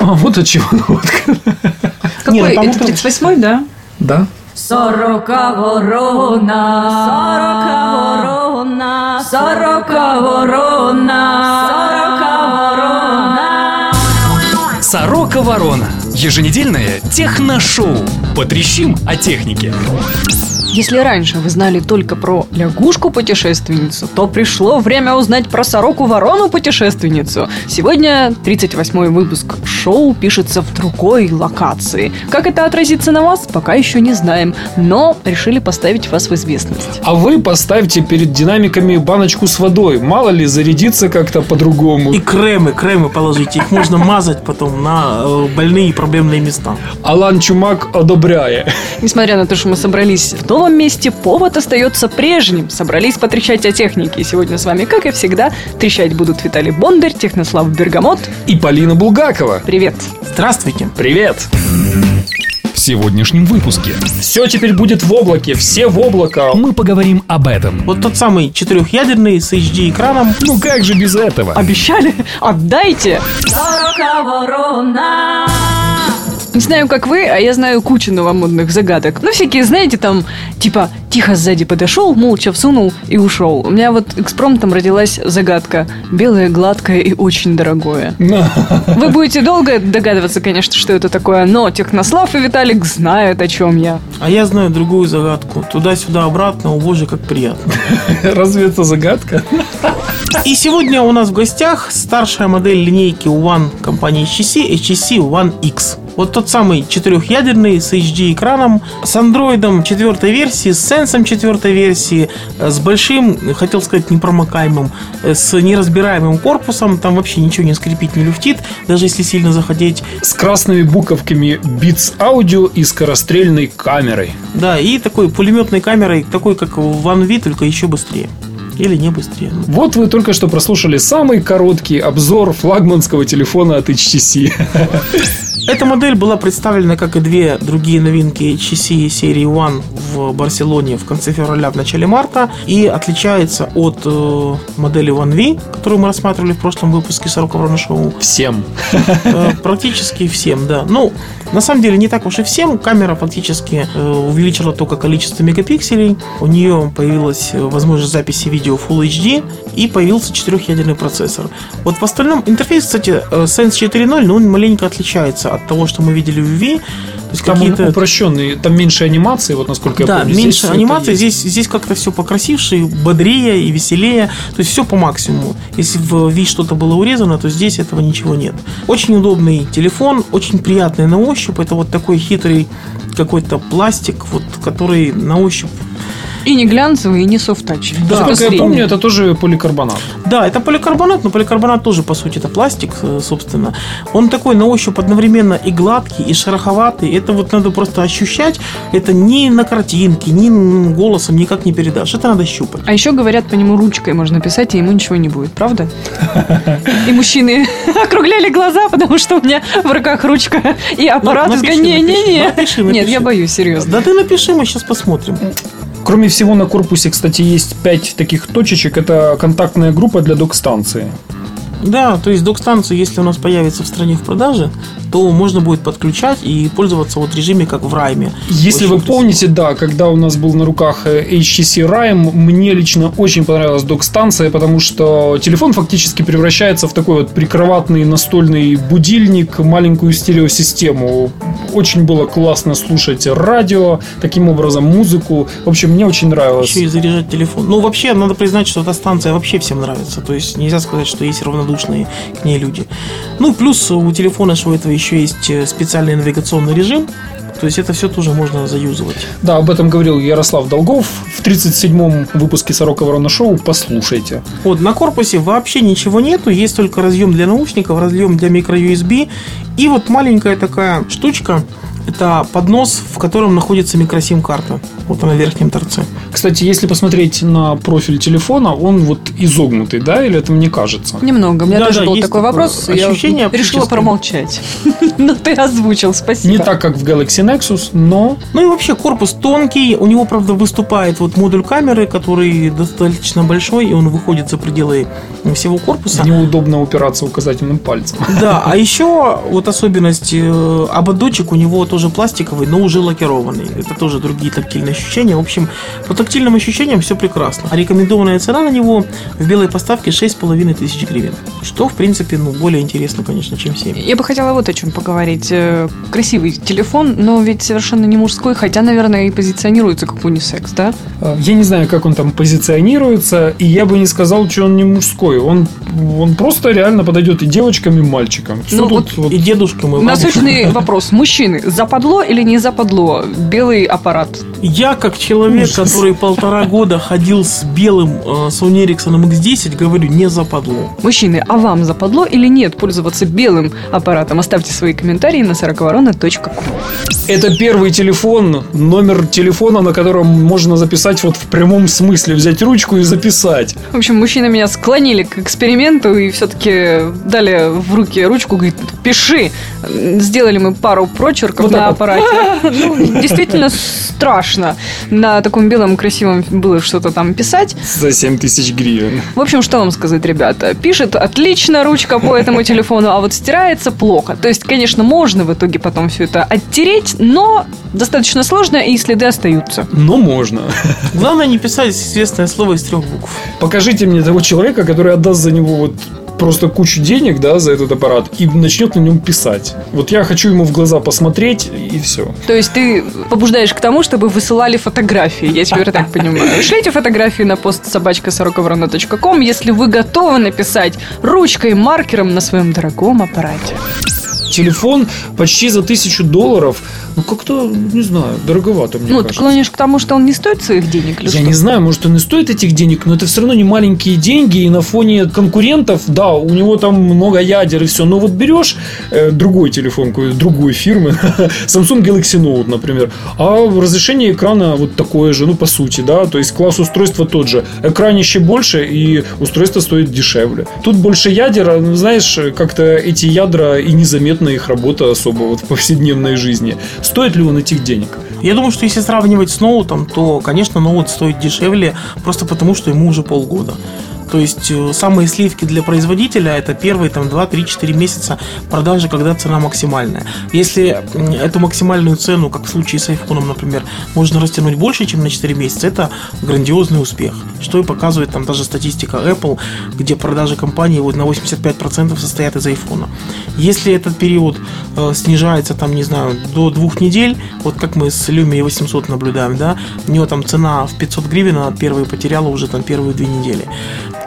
А, вот от чего водка. Какой? Нет, это это- 38-й, да? Да? Сорока ворона, сорока ворона, сорока ворона, сорока ворона. Сорока Ворона. Еженедельное техношоу. Потрещим о технике. Если раньше вы знали только про лягушку-путешественницу, то пришло время узнать про сороку-ворону-путешественницу. Сегодня 38-й выпуск шоу пишется в другой локации. Как это отразится на вас, пока еще не знаем, но решили поставить вас в известность. А вы поставьте перед динамиками баночку с водой. Мало ли, зарядиться как-то по-другому. И кремы, кремы положите. Их можно мазать потом на э, больные и проблемные места. Алан Чумак одобряя. Несмотря на то, что мы собрались в новом месте, повод остается прежним. Собрались потрещать о технике. И сегодня с вами, как и всегда, трещать будут Виталий Бондарь, Технослав Бергамот. И Полина Булгакова. Привет! Здравствуйте. Привет! В сегодняшнем выпуске Все теперь будет в облаке, все в облако. мы поговорим об этом. Вот тот самый четырехъядерный с HD экраном. Ну как же без этого? Обещали? Отдайте! Не знаю, как вы, а я знаю кучу новомодных загадок. Ну, всякие, знаете, там, типа, тихо сзади подошел, молча всунул и ушел. У меня вот экспромтом родилась загадка. Белое, гладкое и очень дорогое. Вы будете долго догадываться, конечно, что это такое, но Технослав и Виталик знают, о чем я. А я знаю другую загадку. Туда-сюда, обратно. О боже, как приятно. Разве это загадка? И сегодня у нас в гостях старшая модель линейки One компании HTC, HTC One X. Вот тот самый четырехъядерный с HD экраном, с андроидом четвертой версии, с сенсом четвертой версии, э, с большим, хотел сказать, непромокаемым, э, с неразбираемым корпусом, там вообще ничего не скрипит, не люфтит, даже если сильно заходить. С красными буковками Beats Audio и скорострельной камерой. Да, и такой пулеметной камерой, такой как в One V, только еще быстрее. Или не быстрее. ну. Вот вы только что прослушали самый короткий обзор флагманского телефона от HTC. Эта модель была представлена, как и две другие новинки HTC серии One в Барселоне в конце февраля, в начале марта, и отличается от э, модели One V, которую мы рассматривали в прошлом выпуске 40 Ворона Шоу, Всем. э, практически всем, да. Ну, на самом деле не так уж и всем. Камера фактически э, увеличила только количество мегапикселей, у нее появилась э, возможность записи видео Full HD и появился четырехъядерный процессор. Вот в остальном интерфейс, кстати, э, Sense 4.0, но он маленько отличается от того, что мы видели в V. То есть Там какие-то упрощенный, там меньше анимации, вот насколько я да, помню. Здесь меньше анимации, здесь, здесь как-то все покрасивше, и бодрее и веселее, то есть все по максимуму. Если в V что-то было урезано, то здесь этого ничего нет. Очень удобный телефон, очень приятный на ощупь, это вот такой хитрый какой-то пластик, вот, который на ощупь И не глянцевый, и не софт-тач. Да. Насколько я помню, это тоже поликарбонат. Да, это поликарбонат, но поликарбонат тоже, по сути, это пластик, э, собственно. Он такой на ощупь одновременно и гладкий, и шероховатый. Это вот надо просто ощущать. Это ни на картинке, ни голосом никак не передашь. Это надо щупать. А еще говорят, по нему ручкой можно писать, и ему ничего не будет, правда? И мужчины округляли глаза, потому что у меня в руках ручка и аппарат. Не-не-не. Нет, я боюсь, серьезно. Да ты напиши, мы сейчас посмотрим. Кроме всего, на корпусе, кстати, есть 5 таких точечек. Это контактная группа для док-станции. Да, то есть док-станцию, если у нас появится в стране в продаже, то можно будет подключать и пользоваться вот режиме, как в Райме. Если Очень вы красиво. помните, да, когда у нас был на руках э, HTC Rime, мне лично очень понравилась док-станция, потому что телефон фактически превращается в такой вот прикроватный настольный будильник, маленькую стереосистему. Очень было классно слушать радио, таким образом музыку. В общем, мне очень нравилось. Еще и заряжать телефон. Ну, вообще, надо признать, что эта станция вообще всем нравится. То есть нельзя сказать, что есть равнодушные к ней люди. Ну, плюс у телефона что этого еще есть э, специальный навигационный режим. То есть это все тоже можно заюзывать. Да, об этом говорил Ярослав Долгов в 37-м выпуске «Сорока Ворона Шоу». Послушайте. Вот, на корпусе вообще ничего нету, есть только разъем для наушников, разъем для микро-USB и вот маленькая такая штучка, Это поднос, в котором находится микросим-карта. Вот она в верхнем торце. Кстати, если посмотреть на профиль телефона, он вот изогнутый, да, или это мне кажется? Немного. У меня Да, тоже да, был такой вопрос. Я ощущение решила оптическое. промолчать. Но ты озвучил, спасибо. Не так, как в Galaxy Nexus, но Ну и вообще корпус тонкий, у него, правда, выступает вот модуль камеры, который достаточно большой, и он выходит за пределы всего корпуса. в него удобно упираться указательным пальцем. Да, а еще вот особенность, э, ободочек у него тоже пластиковый, но уже лакированный. Это тоже другие тактильные ощущения. В общем, по тактильным ощущениям все прекрасно. А рекомендованная цена на него в белой поставке 6,5 тысяч гривен. Что, в принципе, ну, более интересно, конечно, чем 7. Я бы хотела вот о чем поговорить. Э, Красивый телефон, но ведь совершенно не мужской, хотя, наверное, и позиционируется как унисекс, да? Э, Я не знаю, как он там позиционируется, и я бы не сказал, что он не мужской. Он, он просто реально подойдет и девочкам, и мальчикам. Ну, тут вот- И дедушкам, и бабушкам. Насущный вопрос. Мужчины, западло или не западло белый аппарат? Я, как человек, Ужас. который полтора года ходил с белым э, Sony Ericsson X10, говорю, не западло. Мужчины, а вам западло или нет пользоваться белым аппаратом? Оставьте свои комментарии на 40ворона.ком. Это первый телефон, номер телефона, на котором можно записать вот в прямом смысле, взять ручку и записать. В общем, мужчины меня склонили к эксперименту и все-таки дали в руки ручку, говорит, пиши. Сделали мы пару прочерков Вот на вот. аппарате. Ну, действительно страшно. На таком белом красивом было что-то там писать. За 7 тысяч гривен. В общем, что вам сказать, ребята? Пишет отлично ручка по этому телефону, а вот стирается плохо. То есть, конечно, можно в итоге потом все это оттереть, но достаточно сложно, и следы остаются. Но можно. Главное не писать известное слово из трех букв. Покажите мне того человека, который отдаст за него вот просто кучу денег, да, за этот аппарат и начнет на нем писать. Вот я хочу ему в глаза посмотреть и все. То есть ты побуждаешь к тому, чтобы высылали фотографии, я теперь так понимаю. Шлите фотографии на пост собачка если вы готовы написать ручкой, маркером на своем дорогом аппарате. Телефон почти за тысячу долларов. Ну, как-то, не знаю, дороговато, мне Ну, ты кажется. клонишь к тому, что он не стоит своих денег Я что? не знаю, может, он и стоит этих денег, но это все равно не маленькие деньги, и на фоне конкурентов, да, у него там много ядер и все, но вот берешь э, другой телефон другой фирмы, Samsung Galaxy Note, например, а разрешение экрана вот такое же, ну, по сути, да, то есть класс устройства тот же, экранище больше, и устройство стоит дешевле. Тут больше ядер, а, ну, знаешь, как-то эти ядра и незаметна их работа особо вот в повседневной жизни. Стоит ли он этих денег? Я думаю, что если сравнивать с ноутом, то, конечно, ноут стоит дешевле, просто потому, что ему уже полгода. То есть э, самые сливки для производителя это первые там 2, 3, 4 месяца продажи, когда цена максимальная. Если эту максимальную цену, как в случае с айфоном, например, можно растянуть больше, чем на 4 месяца, это грандиозный успех. Что и показывает там даже статистика Apple, где продажи компании вот на 85% состоят из айфона. Если этот период э, снижается там, не знаю, до двух недель, вот как мы с Lumia 800 наблюдаем, да, у него там цена в 500 гривен, а первые потеряла уже там первые две недели,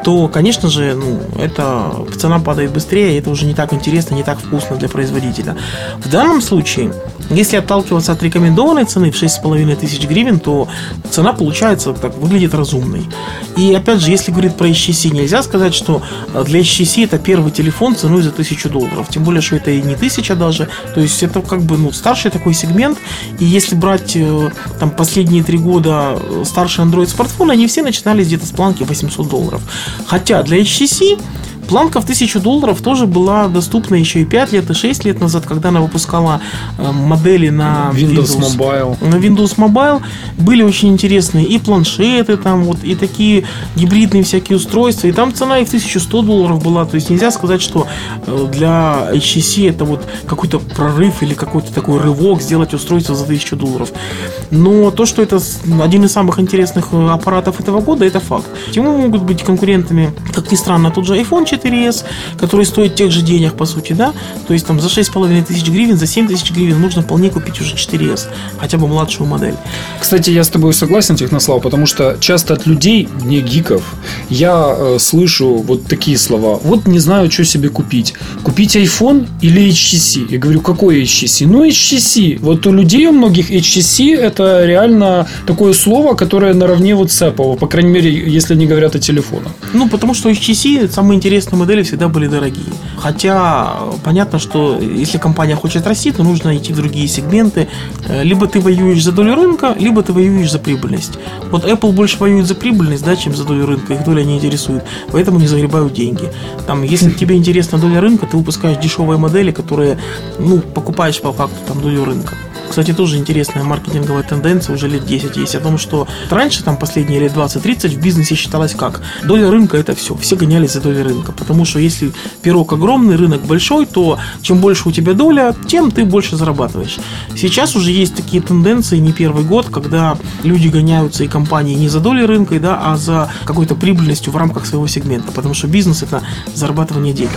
то, конечно же, ну, это цена падает быстрее, и это уже не так интересно, не так вкусно для производителя. В данном случае, если отталкиваться от рекомендованной цены в 6,5 тысяч гривен, то цена получается так, выглядит разумной. И опять же, если говорить про HTC, нельзя сказать, что э, для HTC это первый телефон ценой за 1000 долларов. Тем более, что это и не 1000 даже. То есть это как бы ну, старший такой сегмент. И если брать э, там последние три года э, старшие Android смартфоны, они все начинались где-то с планки 800 долларов. Хотя для HTC Планка в 1000 долларов тоже была доступна еще и 5 лет, и 6 лет назад, когда она выпускала э, модели на Windows Mobile. на Windows Mobile были очень интересные и планшеты там вот, и такие гибридные всякие устройства. И там цена их 1100 долларов была. То есть нельзя сказать, что э, для HTC это вот какой-то прорыв или какой-то такой рывок сделать устройство за 1000 долларов. Но то, что это один из самых интересных э, аппаратов этого года, это факт. Ему могут быть конкурентами, как ни странно, тот же iPhone 4s, который стоит тех же денег, по сути, да? То есть там за 6,5 тысяч гривен, за 7 тысяч гривен можно вполне купить уже 4s, хотя бы младшую модель. Кстати, я с тобой согласен, Технослав, потому что часто от людей, не гиков, я э, слышу вот такие слова. Вот не знаю, что себе купить. Купить iPhone или HTC? Я говорю, какой HTC? Ну, HTC. Вот у людей у многих HTC это реально такое слово, которое наравне вот с Apple, по крайней мере, если они говорят о телефонах. Ну, потому что HTC самый интересный интересные модели всегда были дорогие. Хотя понятно, что если компания хочет расти, то нужно идти в другие сегменты. Э, Либо ты воюешь за долю рынка, либо ты воюешь за прибыльность. Вот Apple больше воюет за прибыльность, да, чем за долю рынка. Их доля не интересует. Поэтому не загребают деньги. Там, если тебе интересна доля рынка, ты выпускаешь дешевые модели, которые, ну, покупаешь по факту там долю рынка. Кстати, тоже интересная маркетинговая тенденция уже лет 10 есть о том, что раньше, там последние лет 20-30 в бизнесе считалось как? Доля рынка это все. Все гонялись за долей рынка. Потому что если пирог огромный, рынок большой, то чем больше у тебя доля, тем ты больше зарабатываешь. Сейчас уже есть такие тенденции, не первый год, когда люди гоняются и компании не за долей рынка, да, а за какой-то прибыльностью в рамках своего сегмента. Потому что бизнес это зарабатывание денег.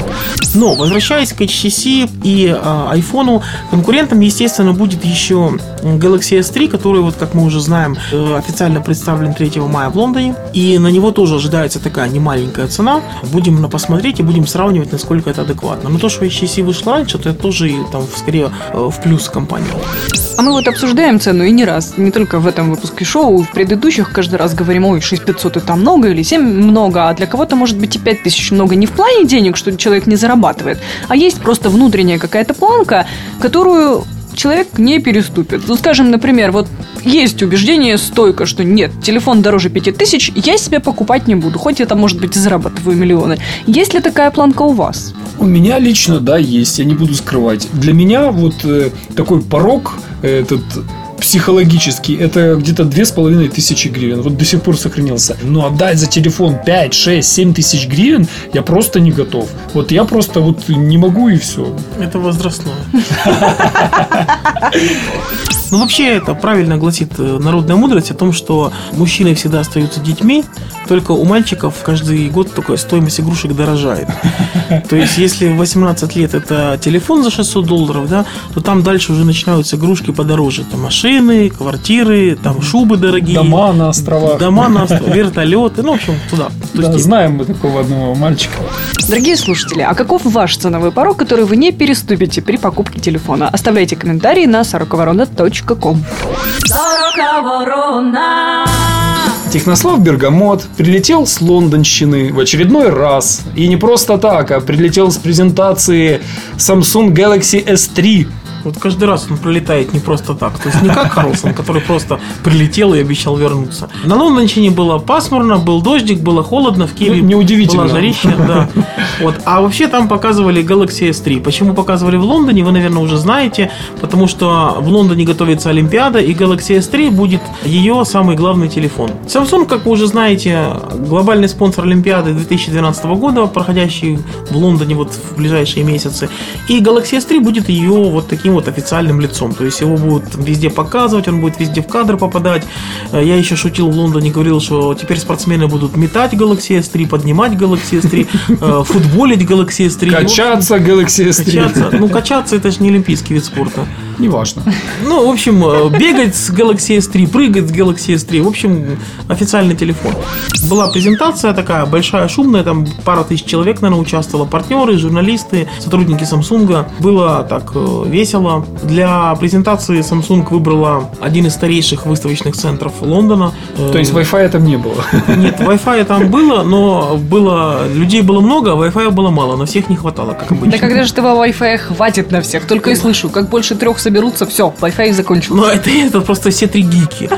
Но, возвращаясь к HTC и э, iPhone, конкурентом, естественно, будет еще Galaxy S3, который, вот как мы уже знаем, э, официально представлен 3 мая в Лондоне. И на него тоже ожидается такая немаленькая цена. Будем на посмотреть и будем сравнивать, насколько это адекватно. Но то, что HTC вышло раньше, то это тоже там скорее э, в плюс компании. А мы вот обсуждаем цену и не раз, не только в этом выпуске шоу, в предыдущих каждый раз говорим, ой, 6500 это много или 7 много, а для кого-то может быть и 5000 много не в плане денег, что человек не зарабатывает, а есть просто внутренняя какая-то планка, которую человек не переступит. Ну, скажем, например, вот есть убеждение стойко, что нет, телефон дороже 5000, я себе покупать не буду, хоть это, может быть, и зарабатываю миллионы. Есть ли такая планка у вас? У меня лично, да, есть, я не буду скрывать. Для меня вот э, такой порог, этот психологический, это где-то две с половиной тысячи гривен. Вот до сих пор сохранился. Но отдать за телефон 5, 6, 7 тысяч гривен я просто не готов. Вот я просто вот не могу и все. Это возрастное. Ну, вообще, это правильно гласит э, народная мудрость о том, что мужчины всегда остаются детьми, только у мальчиков каждый год только стоимость игрушек дорожает. То есть, если в 18 лет это телефон за 600 долларов, да, то там дальше уже начинаются игрушки подороже. Там машины, квартиры, там шубы дорогие. Дома на островах. Дома на островах, вертолеты, ну, в общем, туда. Да, знаем мы такого одного мальчика. Дорогие слушатели, а каков ваш ценовой порог, который вы не переступите при покупке телефона? Оставляйте комментарии на сороковорона.ком. Технослав Бергамот прилетел с Лондонщины в очередной раз. И не просто так, а прилетел с презентации Samsung Galaxy S3. Вот каждый раз он прилетает не просто так. То есть не как Карлсон, который просто прилетел и обещал вернуться. На Лондонщине было пасмурно, был дождик, было холодно, в Киеве Ну, неудивительно. была жарища, да. Вот. А вообще там показывали Galaxy S3. Почему показывали в Лондоне, вы, наверное, уже знаете. Потому что в Лондоне готовится Олимпиада, и Galaxy S3 будет ее самый главный телефон. Samsung, как вы уже знаете, глобальный спонсор Олимпиады 2012 года, проходящий в Лондоне вот в ближайшие месяцы. И Galaxy S3 будет ее вот таким вот официальным лицом. То есть его будут везде показывать, он будет везде в кадр попадать. Э, Я еще шутил в Лондоне, говорил, что теперь спортсмены будут метать Galaxy S3, поднимать Galaxy S3, э, футболить Galaxy S3. Качаться Galaxy S3. Качаться. Ну, качаться это же не олимпийский вид спорта. Неважно. Ну, в общем, э, бегать с Galaxy S3, прыгать с Galaxy S3. В общем, официальный телефон. Была презентация такая большая, шумная, там пара тысяч человек, наверное, участвовало. Партнеры, журналисты, сотрудники Samsung. Было так э, весело. Для презентации Samsung выбрала один из старейших выставочных центров Лондона. Э, То есть Wi-Fi там не было. Нет, Wi-Fi там было, но было людей было много, а Wi-Fi было мало, на всех не хватало, как обычно. Да когда же этого Wi-Fi хватит на всех? Только и слышу, как больше трех соберутся, все, Wi-Fi закончился. Ну, это, это просто все три гики.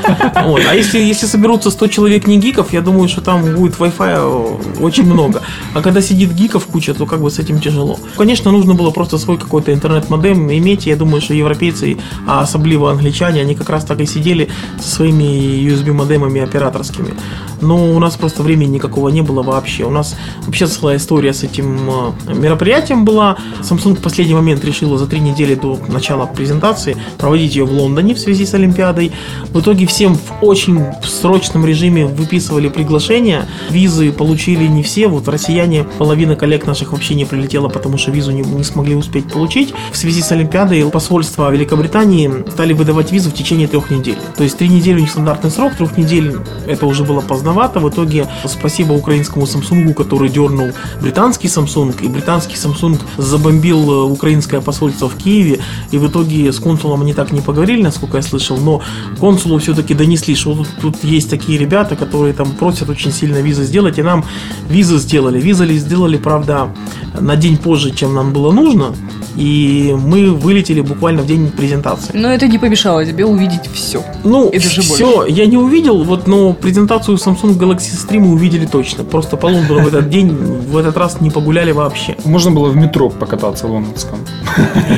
Вот. А если, если соберутся 100 человек не гиков, я думаю, что там будет Wi-Fi очень много. А когда сидит гиков куча, то как бы с этим тяжело. Конечно, нужно было просто свой какой-то интернет-модем иметь. Я думаю, что европейцы, а особливо англичане, они как раз так и сидели со своими USB-модемами операторскими. Но у нас просто времени никакого не было вообще. У нас вообще целая история с этим э, мероприятием была. Samsung в последний момент решила за три недели до начала презентации проводить ее в Лондоне в связи с Олимпиадой. В итоге всем в очень срочном режиме выписывали приглашения. Визы получили не все. Вот россияне, половина коллег наших вообще не прилетела, потому что визу не, не смогли успеть получить. В связи с Олимпиадой посольство Великобритании стали выдавать визу в течение трех недель. То есть три недели у них стандартный срок, трех недель это уже было поздновато. В итоге спасибо украинскому Samsung, который дернул британский Samsung, и британский Samsung забомбил э, украинское посольство в Киеве, и в итоге с консулом они так не поговорили, насколько я слышал, но консулу все-таки донесли, что тут, тут есть такие ребята, которые там просят очень сильно визы сделать, и нам визы сделали. Визы сделали, правда, на день позже, чем нам было нужно, и мы вылетели буквально в день презентации. Но это не помешало тебе увидеть все. Ну, И даже все, я не увидел, вот, но презентацию Samsung Galaxy S3 мы увидели точно. Просто по Лондону в этот день, в этот раз не погуляли вообще. Можно было в метро покататься лондонском.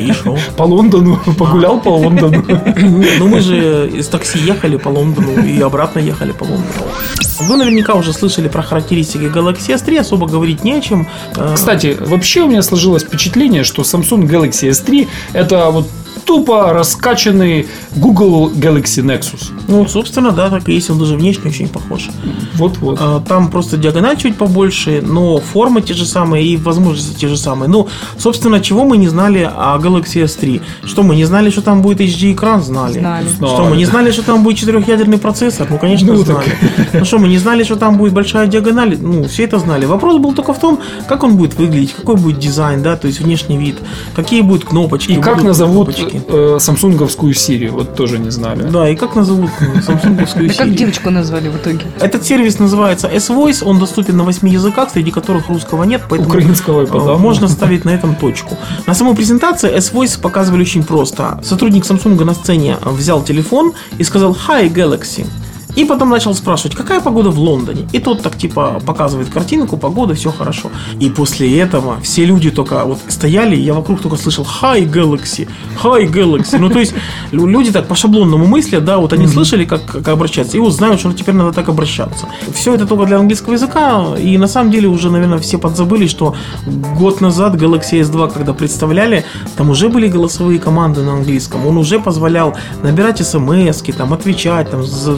И шо? По Лондону, погулял по Лондону. Ну мы же из такси ехали по Лондону и обратно ехали по Лондону. Вы наверняка уже слышали про характеристики Galaxy S3, особо говорить не о чем. Э, Кстати, вообще у меня сложилось впечатление, что Samsung Galaxy S3 это вот тупо раскачанный Google Galaxy Nexus. Ну, собственно, да, так и есть, он даже внешне очень похож. Вот-вот. А, Там просто диагональ чуть побольше, но формы те же самые и возможности те же самые. Ну, собственно, чего мы не знали о Galaxy S3? Что мы не знали, что там будет HD-экран? Знали. Знали. Что мы не знали, что там будет четырехъядерный процессор? Ну, конечно, Ну, знали. Ну что, мы не знали, что там будет большая диагональ? Ну, все это знали. Вопрос был только в том, как он будет выглядеть, какой будет дизайн, да, то есть внешний вид, какие будут кнопочки. И как назовут кнопочки. Э, самсунговскую Siri, вот тоже не знали. Да, и как назовут самсунговскую Да как девочку назвали в итоге? Этот сервис называется S-Voice, он доступен на 8 языках, среди которых русского нет, поэтому Украинского и э, можно ставить на этом точку. На самой презентации S-Voice показывали очень просто. Сотрудник Samsung на сцене взял телефон и сказал «Hi, Galaxy». И потом начал спрашивать, какая погода в Лондоне. И тот так типа показывает картинку, погода, все хорошо. И после этого все люди только вот стояли, и я вокруг только слышал Hi Galaxy, Hi Galaxy. Ну, то есть лю- люди так по шаблонному мыслят, да, вот они слышали, как, как обращаться, и вот знают, что теперь надо так обращаться. Все это только для английского языка, и на самом деле уже, наверное, все подзабыли, что год назад Galaxy S2, когда представляли, там уже были голосовые команды на английском, он уже позволял набирать смс там, отвечать, там, за-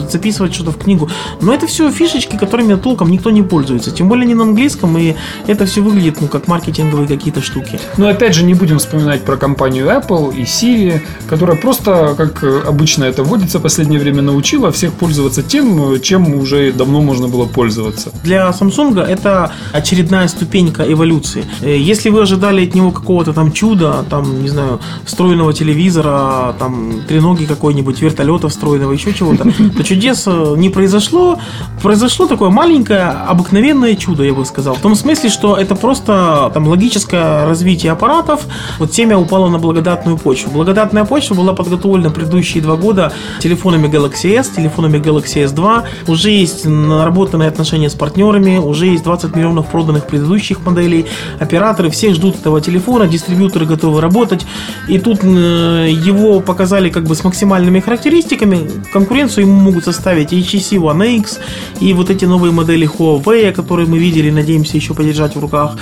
записывать что-то в книгу. Но это все фишечки, которыми толком никто не пользуется. Тем более не на английском, и это все выглядит, ну, как маркетинговые какие-то штуки. Но опять же не будем вспоминать про компанию Apple и Siri, которая просто, как э, обычно это водится в последнее время, научила всех пользоваться тем, э, чем уже давно можно было пользоваться. Для Samsung это очередная ступенька эволюции. Э, Если вы ожидали от него какого-то там чуда, там, не знаю, встроенного телевизора, там, треноги какой-нибудь, вертолета встроенного, еще чего-то, то чудес не произошло. Произошло такое маленькое, обыкновенное чудо, я бы сказал. В том смысле, что это просто там логическое развитие аппаратов. Вот семя упало на благодатную почву. Благодатная почва была подготовлена предыдущие два года телефонами Galaxy S, телефонами Galaxy S2. Уже есть наработанные отношения с партнерами, уже есть 20 миллионов проданных предыдущих моделей. Операторы все ждут этого телефона, дистрибьюторы готовы работать. И тут э, его показали как бы с максимальными характеристиками. Конкуренцию ему могут составить HTC One X и вот эти новые модели Huawei, которые мы видели, надеемся еще подержать в руках.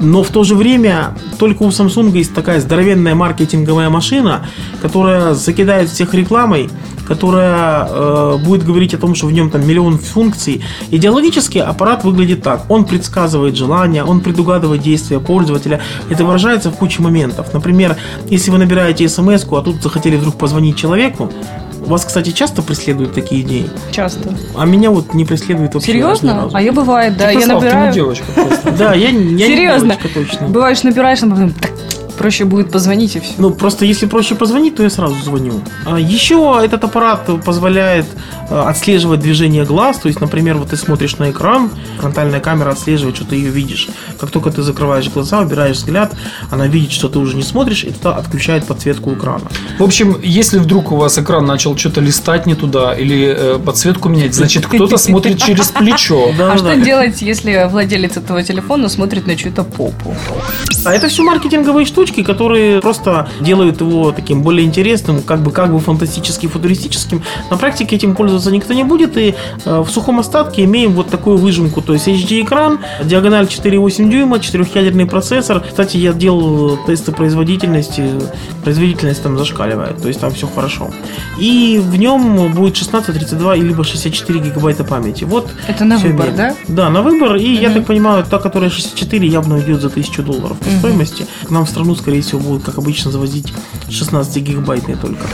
Но в то же время только у Samsung есть такая здоровенная маркетинговая машина, которая закидает всех рекламой, которая э, будет говорить о том, что в нем там миллион функций. Идеологически аппарат выглядит так. Он предсказывает желания, он предугадывает действия пользователя. Это выражается в куче моментов. Например, если вы набираете смс а тут захотели вдруг позвонить человеку, вас, кстати, часто преследуют такие идеи, Часто. а меня вот не преследует вообще Серьезно? А я бывает, да, я ты, ну, набираю. девочка просто. Да, я, я не Серьезно? девочка точно. Бываешь, набираешь, а потом проще будет позвонить и все. Ну, просто если проще позвонить, то я сразу звоню. А Еще этот аппарат позволяет э, отслеживать движение глаз. То есть, например, вот ты смотришь на экран, фронтальная камера отслеживает, что ты ее видишь. Как только ты закрываешь глаза, убираешь взгляд, она видит, что ты уже не смотришь, и тогда отключает подсветку экрана. В общем, если вдруг у вас экран начал что-то листать не туда или э, подсветку менять, значит кто-то смотрит через плечо. А что делать, если владелец этого телефона смотрит на чью-то попу? А это все маркетинговые штучки, которые просто делают его таким более интересным, как бы, как бы фантастически футуристическим. На практике этим пользоваться никто не будет, и э, в сухом остатке имеем вот такую выжимку, то есть HD-экран, диагональ 4,8 дюйма, четырехъядерный процессор. Кстати, я делал тесты производительности, производительность там зашкаливает, то есть там все хорошо. И в нем будет 16, 32 либо 64 гигабайта памяти. Вот Это на выбор, имеем. да? Да, на выбор. И я Мгм. так понимаю, та, которая 64, явно уйдет за 1000 долларов по Мгм. стоимости. К нам в страну, скорее всего, будут, как обычно, завозить 16 гигабайтные только.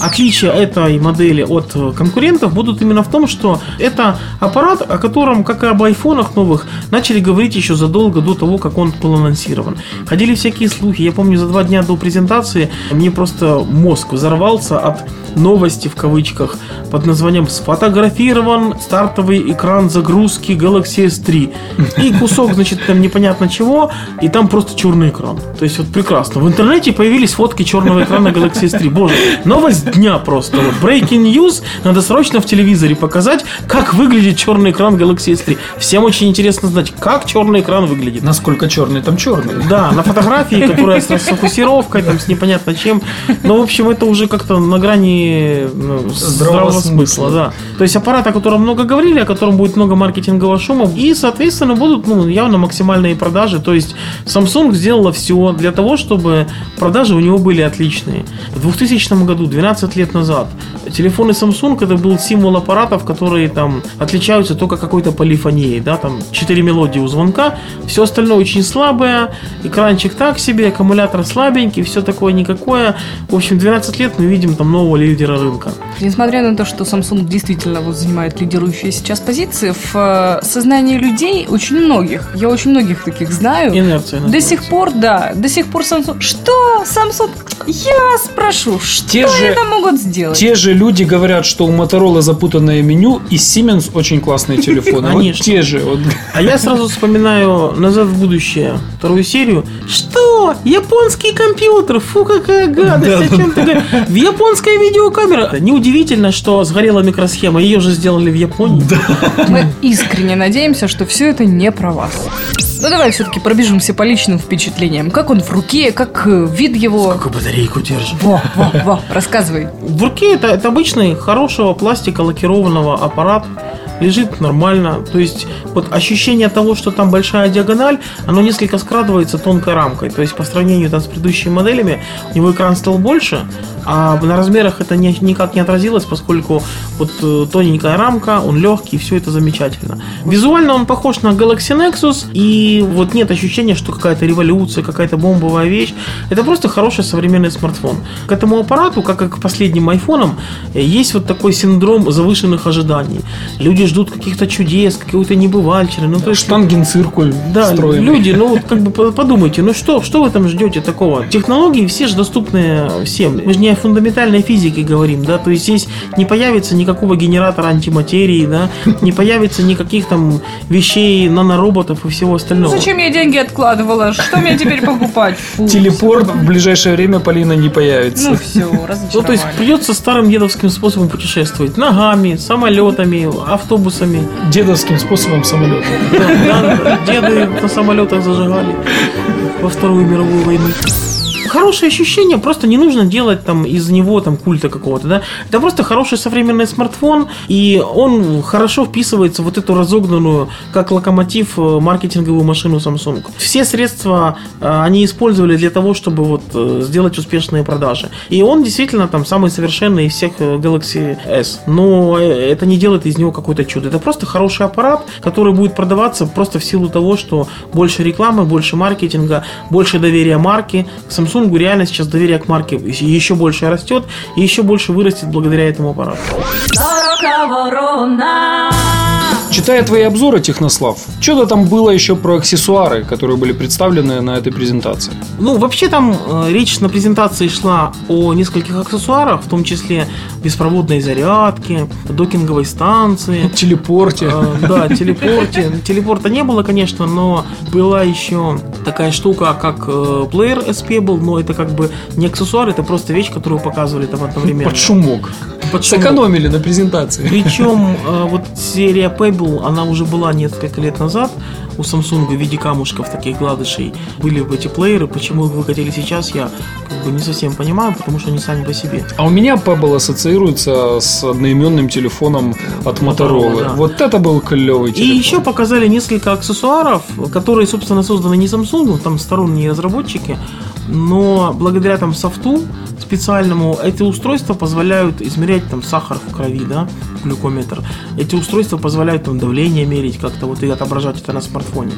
Отличие этой модели от э, конкурентов будут именно в том, что это аппарат, о котором, как и об айфонах новых, начали говорить еще задолго до того, как он был анонсирован. Ходили всякие слухи. Я помню, за два дня до презентации мне просто мозг взорвался от новости в кавычках под названием «Сфотографирован стартовый экран загрузки Galaxy S3». И кусок, значит, там непонятно чего, и там просто черный экран. То есть вот прекрасно. В интернете появились фотки черного экрана Galaxy S3. Боже, новость дня просто. Вот breaking news. Надо срочно в телевизоре показать, как выглядит черный экран Galaxy S3. Всем очень интересно знать, как черный экран выглядит. Насколько черный, там черный. Да, на фотографии, которая с расфокусировкой, там, с непонятно чем. Но, в общем, это уже как-то на грани ну, здравого, Здравого смысла, смысла. да. То есть аппарат, о котором много говорили, о котором будет много маркетингового шума, и, соответственно, будут ну, явно максимальные продажи. То есть Samsung сделала все для того, чтобы продажи у него были отличные. В 2000 году, 12 лет назад, телефоны Samsung это был символ аппаратов, которые там отличаются только какой-то полифонией, да, там 4 мелодии у звонка, все остальное очень слабое, экранчик так себе, аккумулятор слабенький, все такое никакое. В общем, 12 лет мы видим там нового лидера рынка. Несмотря на то, что Samsung действительно вот занимает лидирующие сейчас позиции, в э, сознании людей, очень многих, я очень многих таких знаю, Инерция. до сих пор, да, до сих пор Samsung... Что? Samsung? Я спрошу, что Те же- это могут сделать? Те же люди говорят, что у Motorola запутанное меню, и Siemens очень классные телефоны. Вот Конечно. те же. вот. А я сразу вспоминаю «Назад в будущее» вторую серию. Что? Японский компьютер? Фу, какая гадость. О чем ты говоришь? В японская видеокамера. Неудивительно, что сгорела микросхема. Ее же сделали в Японии. Мы искренне надеемся, что все это не про вас. Ну давай все-таки пробежимся по личным впечатлениям. Как он в руке, как э, вид его... Какую батарейку держит? Во, во, во, рассказывай. В руке это, это обычный хорошего пластика лакированного аппарат. Лежит нормально. То есть вот ощущение того, что там большая диагональ, оно несколько скрадывается тонкой рамкой. То есть по сравнению там, с предыдущими моделями, у него экран стал больше, а на размерах это не- никак не отразилось, поскольку вот э, тоненькая рамка, он легкий, все это замечательно. Визуально он похож на Galaxy Nexus, и вот нет ощущения, что какая-то революция, какая-то бомбовая вещь. Это просто хороший современный смартфон. К этому аппарату, как и к последним айфонам, есть вот такой синдром завышенных ожиданий. Люди ждут каких-то чудес, какой-то небывальщины. Ну, то есть, Штангенциркуль да, встроенный. люди, ну вот как бы по- подумайте, ну что, что вы там ждете такого? Технологии все же доступны всем. Мы же не о фундаментальной физике говорим, да, то есть здесь не появится никакого генератора антиматерии, да, не появится никаких там вещей, нанороботов и всего остального. Зачем я деньги откладывала? Что мне теперь покупать? Фу. Телепорт в ближайшее время, Полина, не появится. Ну все, Ну, то есть разочаровали. придется старым дедовским способом путешествовать. Ногами, самолетами, автобусами. Дедовским способом самолета. Да, да, деды на самолетах зажигали во Вторую мировую войну. Хорошее ощущение, просто не нужно делать там из него там культа какого-то, да. Это просто хороший современный смартфон, и он хорошо вписывается в вот эту разогнанную, как локомотив, э, маркетинговую машину Samsung. Все средства э, они использовали для того, чтобы вот э, сделать успешные продажи. И он действительно там самый совершенный из всех Galaxy S. Но это не делает из него какое-то чудо. Это просто хороший аппарат, который будет продаваться просто в силу того, что больше рекламы, больше маркетинга, больше доверия марке. К Samsung реально сейчас доверие к марке еще больше растет и еще больше вырастет благодаря этому аппарату. Читая твои обзоры, Технослав, что-то там было еще про аксессуары, которые были представлены на этой презентации. Ну, вообще там э, речь на презентации шла о нескольких аксессуарах, в том числе беспроводной зарядке, докинговой станции, Телепорте. Э, Да, телепорте. Телепорта не было, конечно, но была еще такая штука, как э, плеер SP был, но это как бы не аксессуар, это просто вещь, которую показывали там одновременно. Под шумок. Шумок. Сэкономили на презентации. Причем э, вот серия Pebble, она уже была несколько лет назад у Samsung в виде камушков таких гладышей. Были бы эти плееры, почему их выкатили сейчас, я как бы не совсем понимаю, потому что они сами по себе. А у меня Pebble ассоциируется с одноименным телефоном от Motorola, да. Вот это был клевый И телефон. еще показали несколько аксессуаров, которые, собственно, созданы не Samsung, там сторонние разработчики, но благодаря там софту специальному эти устройства позволяют измерять там сахар в крови, да, глюкометр. Эти устройства позволяют там давление мерить, как-то вот и отображать это на смартфоне.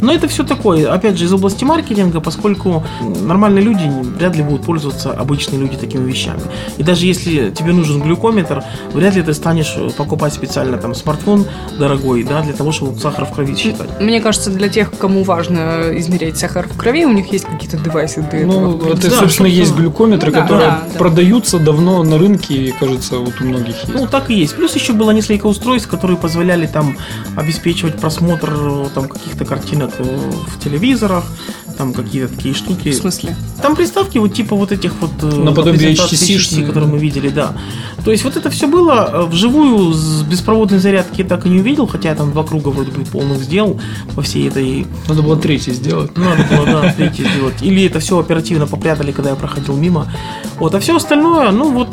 Но это все такое, опять же, из области маркетинга, поскольку нормальные люди вряд ли будут пользоваться обычные люди такими вещами. И даже если тебе нужен глюкометр, вряд ли ты станешь покупать специально там смартфон дорогой, да, для того, чтобы сахар в крови считать. Мне кажется, для тех, кому важно измерять сахар в крови, у них есть какие-то девайсы для этого. Ну, это, Да, собственно, собственно. есть глюкометры, Ну да, которые да, да. продаются давно на рынке, и, кажется, вот у многих есть. Ну, так и есть. Плюс еще было несколько устройств, которые позволяли там обеспечивать просмотр э, там каких-то картинок э, в телевизорах, там какие-то такие штуки. В смысле? Там приставки вот типа вот этих вот э, Наподобие презентаций HTC-шные. которые мы видели, да. То есть вот это все было вживую с беспроводной зарядки я так и не увидел, хотя я там два круга вроде бы полных сделал по всей этой Надо было третий сделать. надо было, да, третий сделать. Или это все оперативно попрятали, когда я проходил мимо. Вот, а все остальное, ну вот,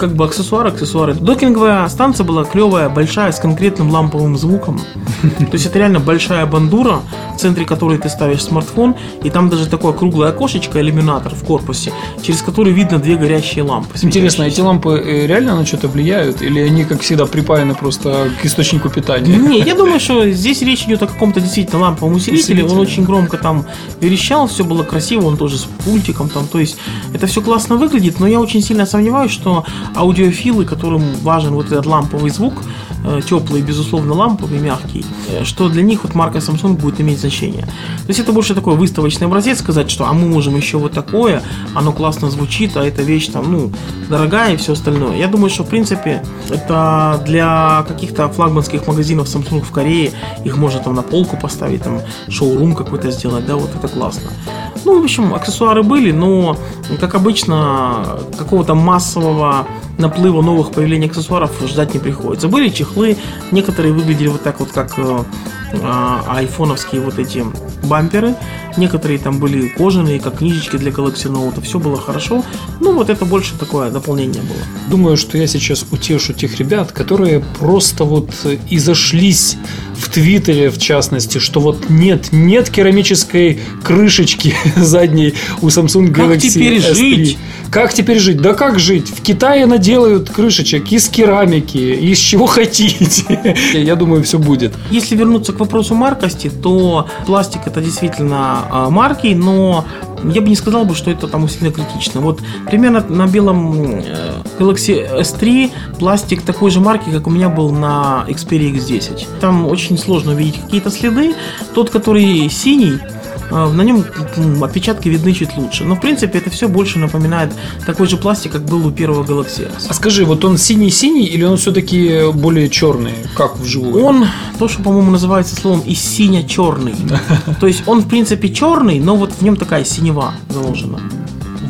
как бы аксессуары, аксессуары. Докинговая станция была клевая, большая, с конкретным ламповым звуком. То есть это реально большая бандура, в центре которой ты ставишь смартфон, и там даже такое круглое окошечко, иллюминатор в корпусе, через который видно две горящие лампы. Интересно, эти лампы э, реально на что-то влияют? Или они, как всегда, припаяны просто к источнику питания? Не, я думаю, что здесь речь идет о каком-то действительно ламповом усилителе. Он очень громко там верещал, все было красиво, он тоже с пультиком там. То есть это все классно выглядит, но я очень сильно сомневаюсь, что аудиофилы, которым важен вот этот ламповый звук, э, теплый, безусловно, ламповый, мягкий, что для них вот марка Samsung будет иметь значение. То есть это больше такой выставочный образец, сказать, что а мы можем еще вот такое, оно классно звучит, а эта вещь там, ну, дорогая и все остальное. Я думаю, что в принципе это для каких-то флагманских магазинов Samsung в Корее, их можно там на полку поставить, там шоурум какой-то сделать, да, вот это классно. Ну, в общем, аксессуары были, но, как обычно, какого-то массового наплыва новых появлений аксессуаров ждать не приходится. Были чехлы, некоторые выглядели вот так вот, как э, а, айфоновские вот эти бамперы. Некоторые там были кожаные, как книжечки для Galaxy Note. Все было хорошо. Ну, вот это больше такое дополнение было. Думаю, что я сейчас утешу тех ребят, которые просто вот э, и зашлись в Твиттере, в частности, что вот нет, нет керамической крышечки задней у Samsung Как Galaxy теперь S3. жить? Как теперь жить? Да как жить? В Китае наделают крышечек из керамики, из чего хотите. Я думаю, все будет. Если вернуться к вопросу маркости, то пластик это действительно а, марки, но я бы не сказал бы, что это там сильно критично. Вот примерно на белом э, Galaxy S3 пластик такой же марки, как у меня был на Xperia X10. Там очень сложно увидеть какие-то следы. Тот, который синий, на нем отпечатки видны чуть лучше. Но в принципе это все больше напоминает такой же пластик, как был у первого Galaxy S. А скажи, вот он синий-синий или он все-таки более черный, как вживую? Он, то, что, по-моему, называется словом и синя-черный. То есть он, в принципе, черный, но вот в нем такая синева заложена.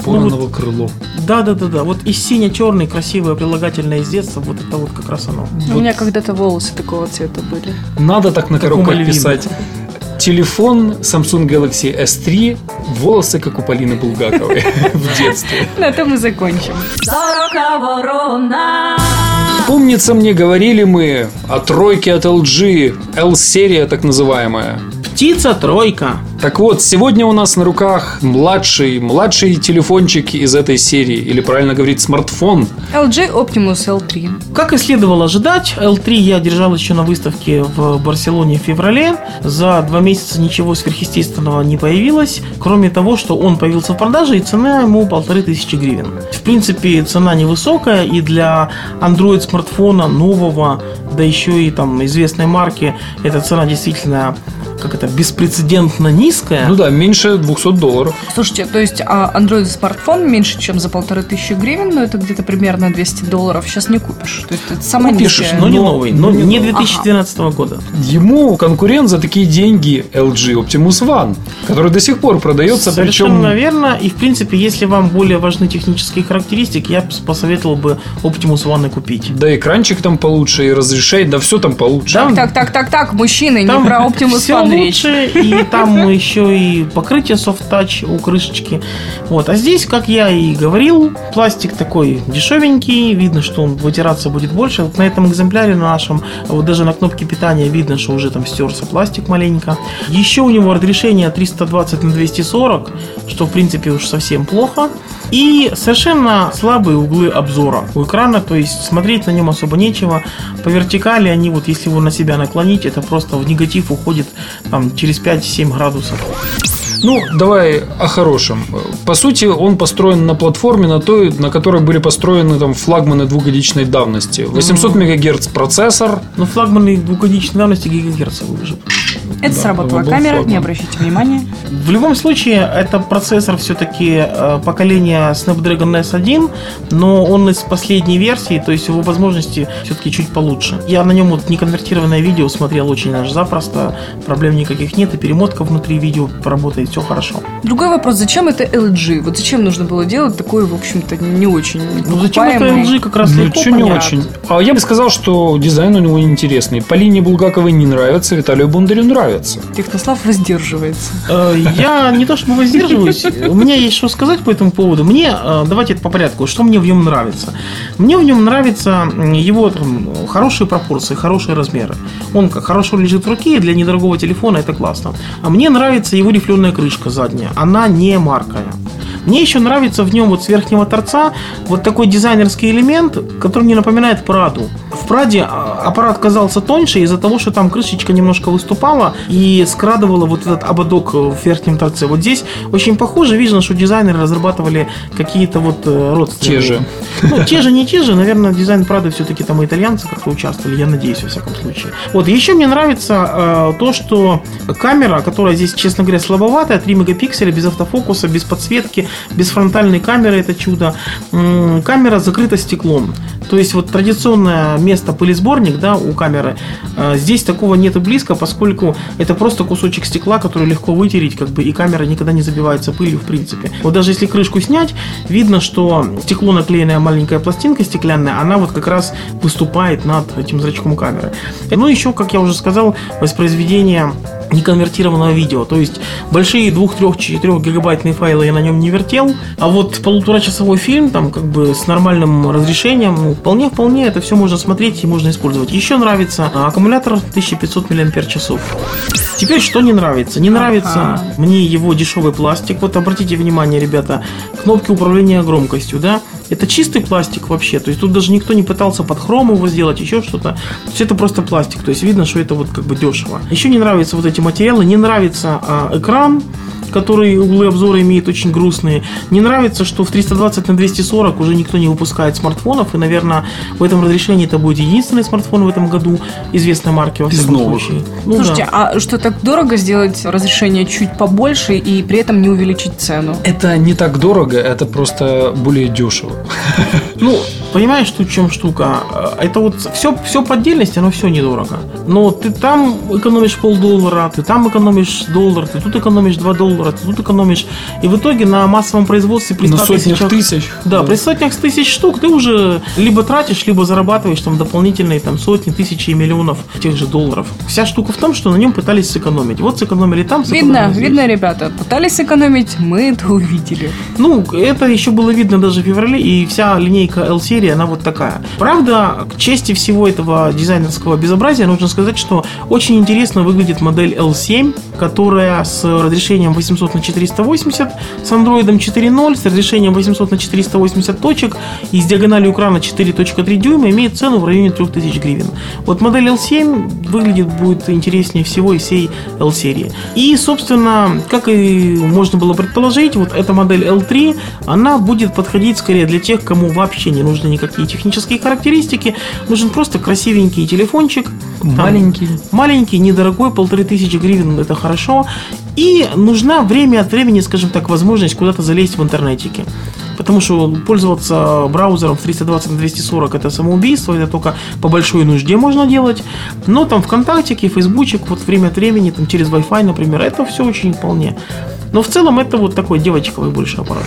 Вороново крыло. Да, да, да, да. Вот и синя-черный, красивое прилагательное из детства, вот это вот как раз оно. У меня когда-то волосы такого цвета были. Надо так на коробках писать. Телефон Samsung Galaxy S3, волосы, как у Полины Булгаковой в детстве. На этом мы закончим. Помнится мне, говорили мы о тройке от LG, L-серия так называемая. Птица-тройка. Так вот, сегодня у нас на руках младший, младший телефончик из этой серии, или правильно говорить, смартфон. LG Optimus L3. Как и следовало ожидать, L3 я держал еще на выставке в Барселоне в феврале. За два месяца ничего сверхъестественного не появилось, кроме того, что он появился в продаже, и цена ему полторы тысячи гривен. В принципе, цена невысокая, и для Android смартфона нового, да еще и там известной марки, эта цена действительно как это, беспрецедентно низкая. Ну да, меньше 200 долларов. Слушайте, то есть а, Android смартфон меньше, чем за полторы тысячи гривен, но это где-то примерно 200 долларов. Сейчас не купишь. То есть это самое Купишь, низкое. но не но- новый, но но не не новый. 2012 года. Ему конкурент за такие деньги LG Optimus One, который до сих пор продается, Совершенно причем верно. И в принципе, если вам более важны технические характеристики, я посоветовал бы Optimus One и купить. да экранчик там получше и разрешение, да все там получше. Там- Так, так, так, так, мужчины, Там не про Optimus One. Лучше, и там еще и покрытие soft touch у крышечки. Вот. А здесь, как я и говорил, пластик такой дешевенький, видно, что он вытираться будет больше. Вот на этом экземпляре на нашем, вот даже на кнопке питания видно, что уже там стерся пластик маленько. Еще у него разрешение 320 на 240, что в принципе уж совсем плохо. И совершенно слабые углы обзора у экрана, то есть смотреть на нем особо нечего. По вертикали они, вот если его на себя наклонить, это просто в негатив уходит там, через 5-7 градусов. Ну, давай о хорошем. По сути, он построен на платформе, на той, на которой были построены там флагманы двухгодичной давности. 800 МГц процессор. Но флагманы двухгодичной давности гигагерца выжил. Это Да, сработала камера, не обращайте внимания. В любом случае, это процессор все-таки поколения Snapdragon S1, но он из последней версии, то есть его возможности все-таки чуть получше. Я на нем вот неконвертированное видео смотрел очень даже запросто, проблем никаких нет, и перемотка внутри видео работает, все хорошо. Другой вопрос, зачем это LG? Вот зачем нужно было делать такой, в общем-то, не очень Ну зачем это? LG как раз Ну, легко не очень. А я бы сказал, что дизайн у него интересный. Полине Булгаковой не нравится, Виталию Бондарю нравится. Технослав воздерживается. Э, Я не то чтобы воздерживаюсь, у меня есть что сказать по этому поводу. Мне, э, давайте это по порядку, что мне в нем нравится. Мне в нем нравятся его там, хорошие пропорции, хорошие размеры. Он как хорошо лежит в руке, и для недорогого телефона это классно. А мне нравится его рифленая крышка задняя, она не маркая. Мне еще нравится в нем вот с верхнего торца вот такой дизайнерский элемент, который мне напоминает Праду. В Праде а, аппарат казался тоньше из-за того, что там крышечка немножко выступала и скрадывала вот этот ободок в верхнем торце. Вот здесь очень похоже, видно, что дизайнеры разрабатывали какие-то вот э, родственные. Те же. Ну, те же, не те же, наверное, дизайн Прады все-таки там итальянцы как-то участвовали, я надеюсь, во всяком случае. Вот, еще мне нравится э, то, что камера, которая здесь, честно говоря, слабоватая, 3 мегапикселя, без автофокуса, без подсветки, без фронтальной камеры, это чудо. Камера закрыта стеклом. То есть вот традиционное место пылесборник, да, у камеры, э, здесь такого нет и близко, поскольку это просто кусочек стекла, который легко вытереть, как бы, и камера никогда не забивается пылью, в принципе. Вот даже если крышку снять, видно, что стекло наклеенная маленькая пластинка стеклянная, она вот как раз выступает над этим зрачком камеры. Ну, еще, как я уже сказал, воспроизведение неконвертированного видео. То есть большие 2, 3, 4 гигабайтные файлы я на нем не вертел, а вот полуторачасовой фильм, там как бы с нормальным разрешением, ну, вполне-вполне это все можно смотреть и можно использовать. Еще нравится аккумулятор 1500 мАч. Теперь что не нравится? Не нравится мне его дешевый пластик. Вот обратите внимание, ребята, кнопки управления громкостью, да? Это чистый пластик вообще. То есть тут даже никто не пытался под хром его сделать, еще что-то. То есть это просто пластик. То есть видно, что это вот как бы дешево. Еще не нравятся вот эти материалы. Не нравится а, экран который углы обзора имеет очень грустные. Не нравится, что в 320 на 240 уже никто не выпускает смартфонов, и, наверное, в этом разрешении это будет единственный смартфон в этом году известной марки, во Из всяком новых. случае. Ну Слушайте, да. а что так дорого сделать разрешение чуть побольше и при этом не увеличить цену? Это не так дорого, это просто более дешево. Ну, понимаешь, тут в чем штука? Э, Это вот все, все по отдельности, оно все недорого. Но ты там экономишь полдоллара, ты там экономишь доллар, ты тут экономишь 2 доллара, ты тут экономишь. И в итоге на массовом производстве при На 100 сотнях тысячах- тысяч. Да, при сотнях тысяч штук ты уже либо тратишь, либо зарабатываешь там дополнительные там сотни, тысячи и миллионов тех же долларов. Вся штука в том, что на нем пытались сэкономить. Вот сэкономили там, сэкономили Видно, здесь. видно, ребята, пытались сэкономить, мы это увидели. Ну, это еще было видно даже в феврале, и вся линейка L-серии, она вот такая. Правда, к чести всего этого дизайнерского безобразия, нужно сказать, что очень интересно выглядит модель L7, которая с разрешением 800 на 480, с андроидом 4.0, с разрешением 800 на 480 точек и с диагональю экрана 4.3 дюйма имеет цену в районе 3000 гривен. Вот модель L7 выглядит будет интереснее всего из всей L-серии. И, собственно, как и можно было предположить, вот эта модель L3, она будет подходить скорее для тех, кому вообще не нужны никакие технические характеристики, нужен просто красивенький телефончик, Маленький. маленький, недорогой, полторы тысячи гривен, это хорошо. И нужна время от времени, скажем так, возможность куда-то залезть в интернетике. Потому что пользоваться браузером в 320 на 240 это самоубийство, это только по большой нужде можно делать. Но там ВКонтактике, Фейсбучик, вот время от времени, там через Wi-Fi, например, это все очень вполне. Но в целом это вот такой девочковый больше аппарат.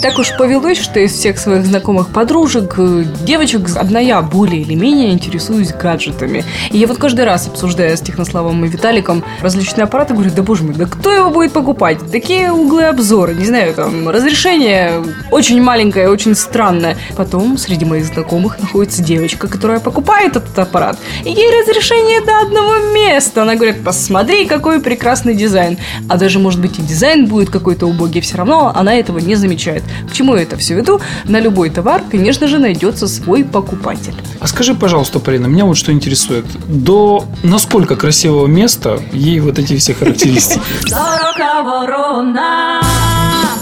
Так уж повелось, что из всех своих знакомых подружек, э, девочек, одна я более или менее интересуюсь гаджетами. И я вот каждый раз, обсуждая с Технославом и Виталиком различные аппараты, говорю, да боже мой, да кто его будет покупать? Такие углы обзора, не знаю, там, разрешение очень маленькое, очень странное. Потом среди моих знакомых находится девочка, которая покупает этот аппарат. И ей разрешение до одного места. Она говорит, посмотри, какой прекрасный дизайн. А даже, может быть, и дизайн будет какой-то убогий, все равно она этого не замечает. К чему я это все веду? На любой товар, конечно же, найдется свой покупатель. А скажи, пожалуйста, Полина, меня вот что интересует. До насколько красивого места ей вот эти все характеристики?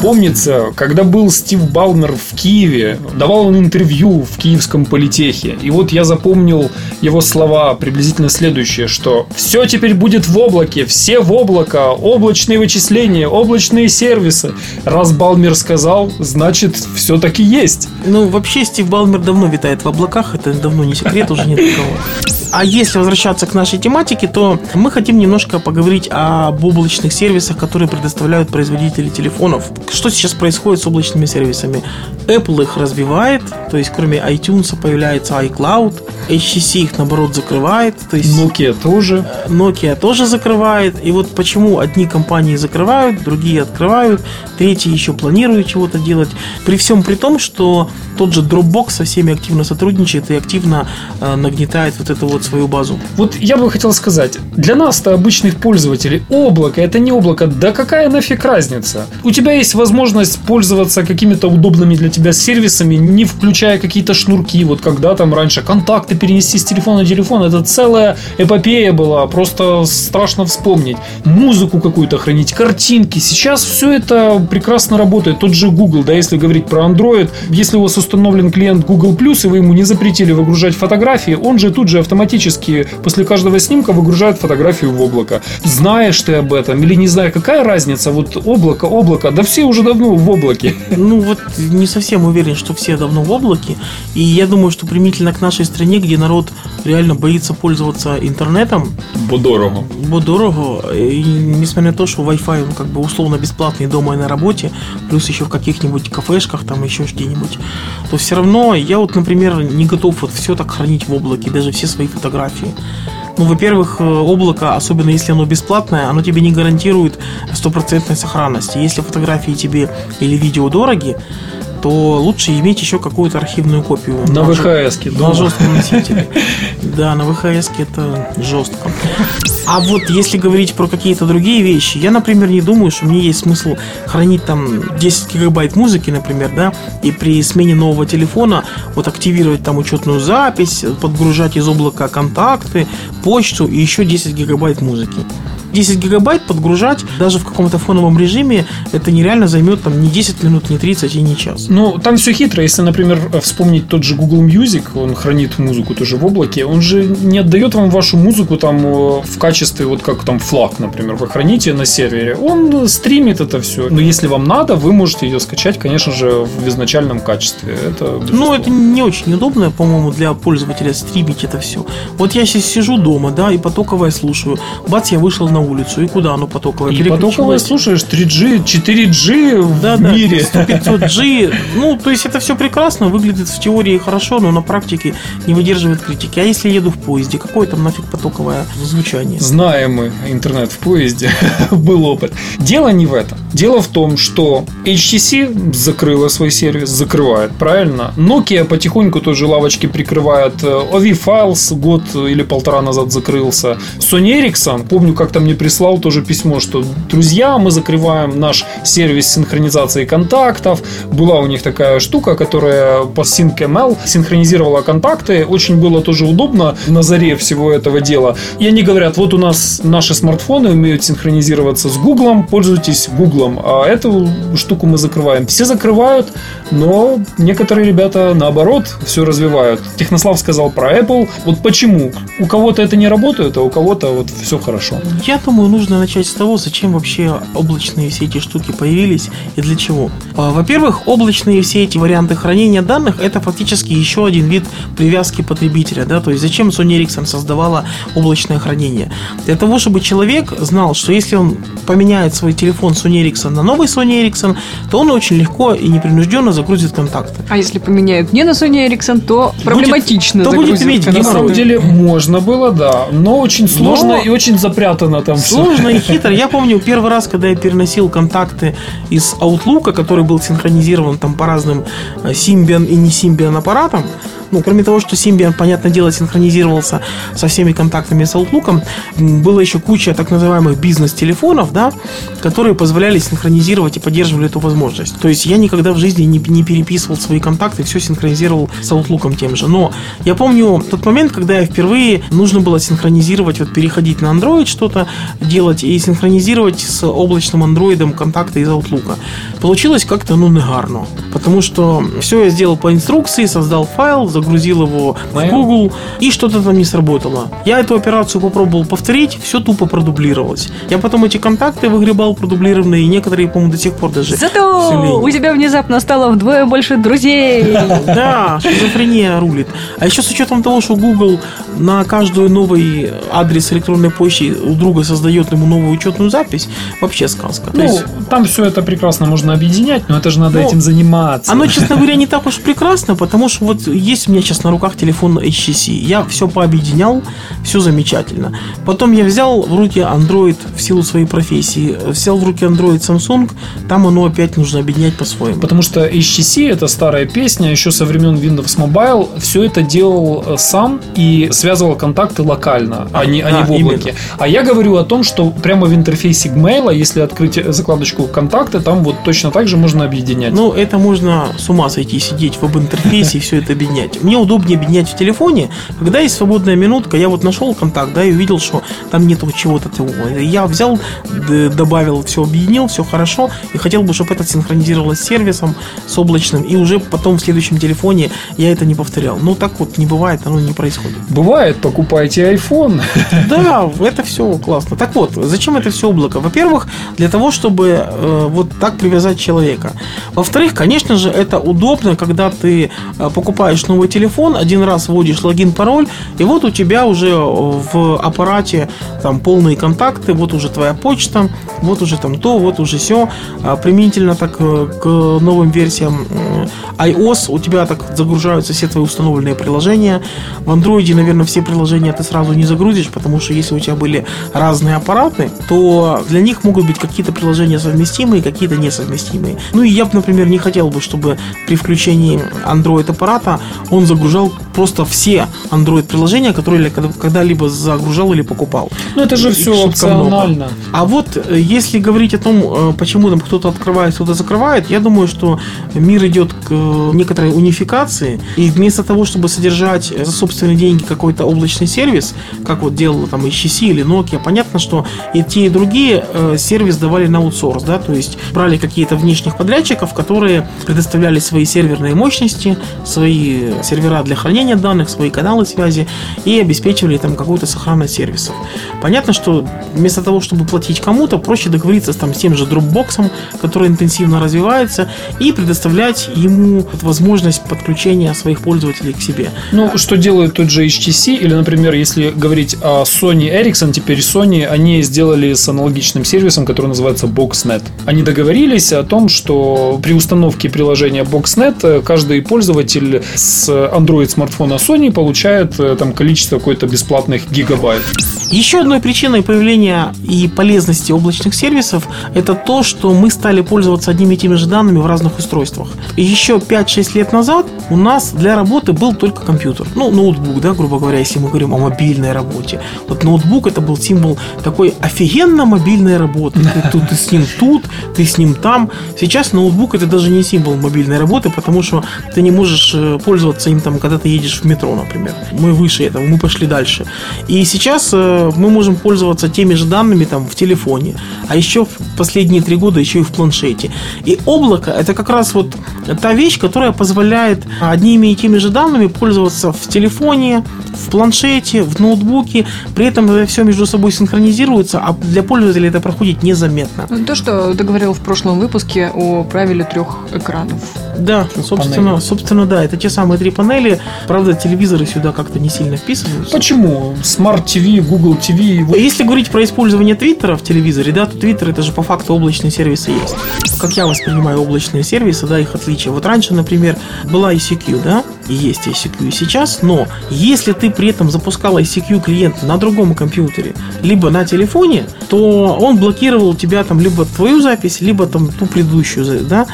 Помнится, когда был Стив Балмер в Киеве, давал он интервью в Киевском политехе. И вот я запомнил его слова приблизительно следующее, что все теперь будет в облаке, все в облако, облачные вычисления, облачные сервисы. Раз Балмер сказал, значит, все-таки есть. Ну, вообще, Стив Балмер давно витает в облаках, это давно не секрет, уже нет такого. А если возвращаться к нашей тематике, то мы хотим немножко поговорить об облачных сервисах, которые предоставляют производители телефонов. Что сейчас происходит с облачными сервисами? Apple их развивает, то есть кроме iTunes появляется iCloud, HTC их наоборот закрывает, то есть Nokia тоже. Nokia тоже закрывает. И вот почему одни компании закрывают, другие открывают, третьи еще планируют чего-то делать. При всем при том, что тот же Dropbox со всеми активно сотрудничает и активно э, нагнетает вот эту вот свою базу. Вот я бы хотел сказать, для нас-то обычных пользователей облако это не облако, да какая нафиг разница? У тебя есть возможность пользоваться какими-то удобными для тебя сервисами, не включая какие-то шнурки, вот когда там раньше контакты перенести с телефона на телефон, это целая эпопея была, просто страшно вспомнить. Музыку какую-то хранить, картинки, сейчас все это прекрасно работает. Тот же Google, да, если говорить про Android, если у вас установлен клиент Google+, и вы ему не запретили выгружать фотографии, он же тут же автоматически после каждого снимка выгружает фотографию в облако. Знаешь ты об этом или не знаю, какая разница? Вот облако, облако, да все уже давно в облаке. Ну вот не совсем уверен, что все давно в облаке. И я думаю, что примительно к нашей стране, где народ реально боится пользоваться интернетом, Бо дорого. бо дорого, и несмотря на то, что Wi-Fi он как бы условно бесплатный дома и на работе, плюс еще в каких-нибудь кафешках, там еще где-нибудь, то все равно я вот, например, не готов вот все так хранить в облаке, даже все свои фотографии. Ну, во-первых, э, облако, особенно если оно бесплатное, оно тебе не гарантирует стопроцентной сохранности. Если фотографии тебе или видео дороги, то лучше иметь еще какую-то архивную копию. На жё- ВХС-ке На жестком носителе. Да, на ВХС это жестко. А вот если говорить про какие-то другие вещи, я, например, не думаю, что мне есть смысл хранить там 10 гигабайт музыки, например, да, и при смене нового телефона вот активировать там учетную запись, подгружать из облака контакты, почту и еще 10 гигабайт музыки. 10 гигабайт подгружать даже в каком-то фоновом режиме, это нереально займет там не 10 минут, не 30 и не час. Ну, там все хитро. Если, например, вспомнить тот же Google Music, он хранит музыку тоже в облаке, он же не отдает вам вашу музыку там э, в качестве, вот как там флаг, например, вы храните на сервере. Он стримит это все. Но если вам надо, вы можете ее скачать, конечно же, в изначальном качестве. Это Ну, это не очень удобно, по-моему, для пользователя стримить это все. Вот я сейчас сижу дома, да, и потоковое слушаю. Бац, я вышел на улицу. И куда оно потоковое? И потоковое слушаешь 3G, 4G в Да, мире. 500G. Ну, то есть это все прекрасно, выглядит в теории хорошо, но на практике не выдерживает критики. А если еду в поезде, какое там нафиг потоковое звучание? Знаем мы интернет в поезде, был опыт. Дело не в этом. Дело в том, что HTC закрыла свой сервис, закрывает, правильно? Nokia потихоньку тоже лавочки прикрывает. OV Files год или полтора назад закрылся. Sony Ericsson, помню, как-то мне прислал тоже письмо, что друзья, мы закрываем наш сервис синхронизации контактов. Была у них такая штука, которая по SyncML синхронизировала контакты. Очень было тоже удобно на заре всего этого дела. И они говорят, вот у нас наши смартфоны умеют синхронизироваться с Гуглом, пользуйтесь Гуглом. А эту штуку мы закрываем. Все закрывают, но некоторые ребята наоборот все развивают. Технослав сказал про Apple. Вот почему? У кого-то это не работает, а у кого-то вот все хорошо. Я думаю, нужно начать с того, зачем вообще облачные все эти штуки появились и для чего. А, Во-первых, облачные все эти варианты хранения данных это фактически еще один вид привязки потребителя. Да? То есть зачем Sony Ericsson создавала облачное хранение? Для того, чтобы человек знал, что если он поменяет свой телефон Sony Ericsson на новый Sony Ericsson, то он очень легко и непринужденно загрузит контакты. А если поменяют не на Sony Ericsson, то проблематично то будет иметь. На самом деле можно было, да, но очень сложно Но- и очень запрятано там все. Сложно и хитро. Я помню первый раз, когда я переносил контакты из Outlook, который был синхронизирован там по разным э, Symbian и не Symbian аппаратам, Ну, кроме того, что Symbian, понятное дело, синхронизировался со всеми контактами с Outlook, было еще куча так называемых бизнес-телефонов, да, которые позволяли синхронизировать и поддерживали эту возможность. То есть я никогда в жизни не, не переписывал свои контакты, все синхронизировал с Outlook тем же. Но я помню тот момент, когда я впервые нужно было синхронизировать, вот переходить на Android что-то делать и синхронизировать с облачным андроидом контакты из Outlook. Получилось как-то, ну, негарно. Потому что все я сделал по инструкции, создал файл, загрузил его в. Google, и что-то там не сработало. Я эту операцию попробовал повторить, все тупо продублировалось. Я потом эти контакты выгребал продублированные, и некоторые, по-моему, до сих пор даже Зато у тебя внезапно стало вдвое больше друзей. Да, шизофрения рулит. А еще с учетом того, что Google на каждый новый адрес электронной почты у друга создает ему новую учетную запись, вообще сказка. Ну, есть там все это прекрасно можно объединять, но это же надо Ну, этим заниматься. Оно, честно говоря, не так уж прекрасно, потому что вот есть у меня сейчас на руках телефон HTC. Я все пообъединял, все замечательно. Потом я взял в руки Android в силу своей профессии, взял в руки Android Samsung, там оно опять нужно объединять по-своему. Потому что HTC это старая песня, еще со времен Windows Mobile все это делал э, сам и связывал контакты локально, а не, а не Да, в облаке. А я говорю о том, что прямо в интерфейсе Gmail, если открыть закладочку контакты, там вот точно так же можно объединять. Ну, это можно с ума сойти, сидеть в веб-интерфейсе и все это объединять. Мне удобнее объединять в телефоне, когда есть свободная минутка, я вот нашел контакт, да, и увидел, что там нету чего-то того. Я взял, добавил, все объединил, все хорошо, и хотел бы, чтобы это синхронизировалось с сервисом, с облачным, и уже потом в следующем телефоне я это не повторял. Ну, так вот не бывает, оно не происходит. Бывает, покупайте iPhone. Да, это все классно. Так вот, зачем это все облако? Во-первых, для того, чтобы э, вот так привязать человека. Во-вторых, конечно же, это удобно, когда ты э, покупаешь новый телефон, один раз вводишь логин, пароль, и вот у тебя уже э, в аппарате там полные контакты, вот уже твоя почта, вот уже там то, вот уже все. Применительно так э, к новым версиям э, iOS у тебя так загружаются все твои установленные приложения. В Android, наверное, все приложения ты сразу не загрузишь, потому что если у тебя были разные аппараты, то для них могут быть какие-то приложения совместимые, какие-то несовместимые. Ну и я бы, например, не хотел бы, чтобы при включении Android аппарата загружал просто все Android приложения, которые когда-либо загружал или покупал. Ну это же Их все опционально. А вот э, если говорить о том, э, почему там кто-то открывает, кто-то закрывает, я думаю, что мир идет к э, некоторой унификации. И вместо того, чтобы содержать за собственные деньги какой-то облачный сервис, как вот делала там HTC или Nokia, понятно, что и те, и другие сервис давали на аутсорс, да, то есть брали какие-то внешних подрядчиков, которые предоставляли свои серверные мощности, свои сервера для хранения данных, свои каналы связи и обеспечивали там какую-то сохранность сервисов. Понятно, что вместо того, чтобы платить кому-то, проще договориться там, с тем же Dropbox, который интенсивно развивается, и предоставлять ему возможность подключения своих пользователей к себе. Ну, что делает тот же HTC, или, например, если говорить о Sony Ericsson, теперь Sony, они сделали с аналогичным сервисом, который называется BoxNet. Они договорились о том, что при установке приложения BoxNet э, каждый пользователь с Android смартфона Sony получает э, там количество какое-то бесплатных гигабайт. Еще одной причиной появления и полезности облачных сервисов это то, что мы стали пользоваться одними и теми же данными в разных устройствах. Еще 5-6 лет назад у нас для работы был только компьютер. Ну, ноутбук, да, грубо говоря, если мы говорим о мобильной работе. Вот ноутбук это был символ такой офигенно мобильной работы. Ты, тут, ты с ним тут, ты с ним там. Сейчас ноутбук это даже не символ мобильной работы, потому что ты не можешь э, пользоваться им там, когда ты едешь в метро, например. Мы выше этого, мы пошли дальше. И сейчас э, мы можем пользоваться теми же данными там в телефоне, а еще в последние три года еще и в планшете. И облако это как раз вот та вещь, которая позволяет одними и теми же данными пользоваться в телефоне, в планшете, в ноутбуке. При этом это все между собой синхронизируется, а для пользователя это проходит незаметно. Ну, То, что ты говорил в прошлом выпуске о правиле трех экранов. Да, собственно, собственно, да, это те самые три панели. Правда, телевизоры сюда как-то не сильно вписываются. Почему? Smart TV, Google TV. вот Если говорить про использование Твиттера в телевизоре, да, то Твиттер это же по факту облачные сервисы есть. Как я воспринимаю облачные сервисы, да, их отличия. Вот раньше, например, была ICQ, да, и есть ICQ и сейчас, но если ты при этом запускал ICQ клиента на другом компьютере, либо на телефоне, то он блокировал у тебя там либо твою запись, либо там ту предыдущую, да,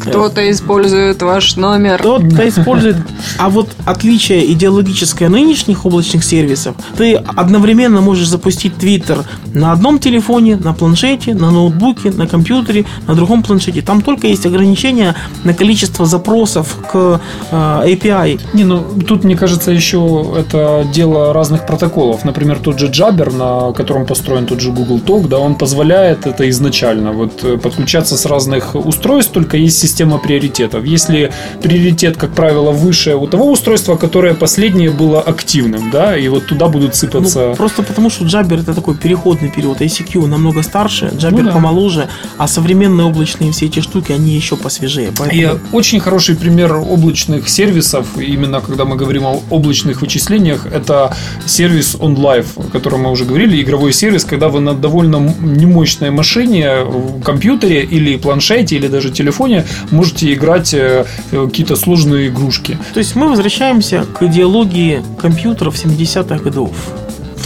Кто-то использует ваш номер. Кто-то использует. А вот отличие идеологическое нынешних облачных сервисов, ты одновременно можешь запустить Twitter на одном телефоне, на планшете, на ноутбуке, на компьютере, на другом планшете. Там только есть ограничения на количество запросов к э, API. Не, ну тут, мне кажется, еще это дело разных протоколов. Например, тот же Jabber, на котором построен тот же Google Talk, да, он позволяет это изначально. Вот э, подключаться с разных устройств, только есть система приоритетов. Если приоритет, как правило, выше у того устройства, которое последнее было активным, да, и вот туда будут сыпаться... Ну, просто потому, что Jabber это такой переходный период. ICQ намного старше, Jabber Ну да. помоложе, а современные облачные все эти штуки, они еще посвежее. Поэтому... И очень хороший пример облачных сервисов, именно когда мы говорим о облачных вычислениях, это сервис OnLive, о котором мы уже говорили, игровой сервис, когда вы на довольно немощной машине, в компьютере или планшете, или даже телефоне можете играть э, э, какие-то сложные игрушки. То есть мы возвращаемся к идеологии компьютеров 70-х годов.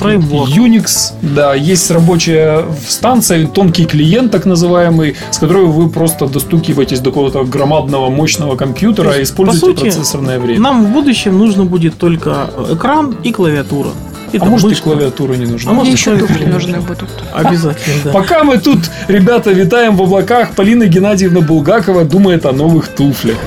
Фреймворк. Unix, да, есть рабочая станция, тонкий клиент так называемый, с которой вы просто достукиваетесь до какого-то громадного мощного компьютера и есть, используете по сути, процессорное время. Нам в будущем нужно будет только экран и клавиатура. И А может и клавиатура не нужна. А может, еще не нужны будут. Обязательно, да. Пока мы тут, ребята, витаем в облаках, Полина Геннадьевна Булгакова думает о новых туфлях.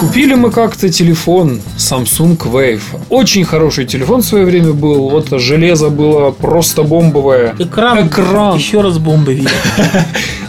Купили мы как-то телефон Samsung Wave. Очень хороший телефон в свое время был. Вот железо было просто бомбовое. Экран, Экран. еще раз бомбы.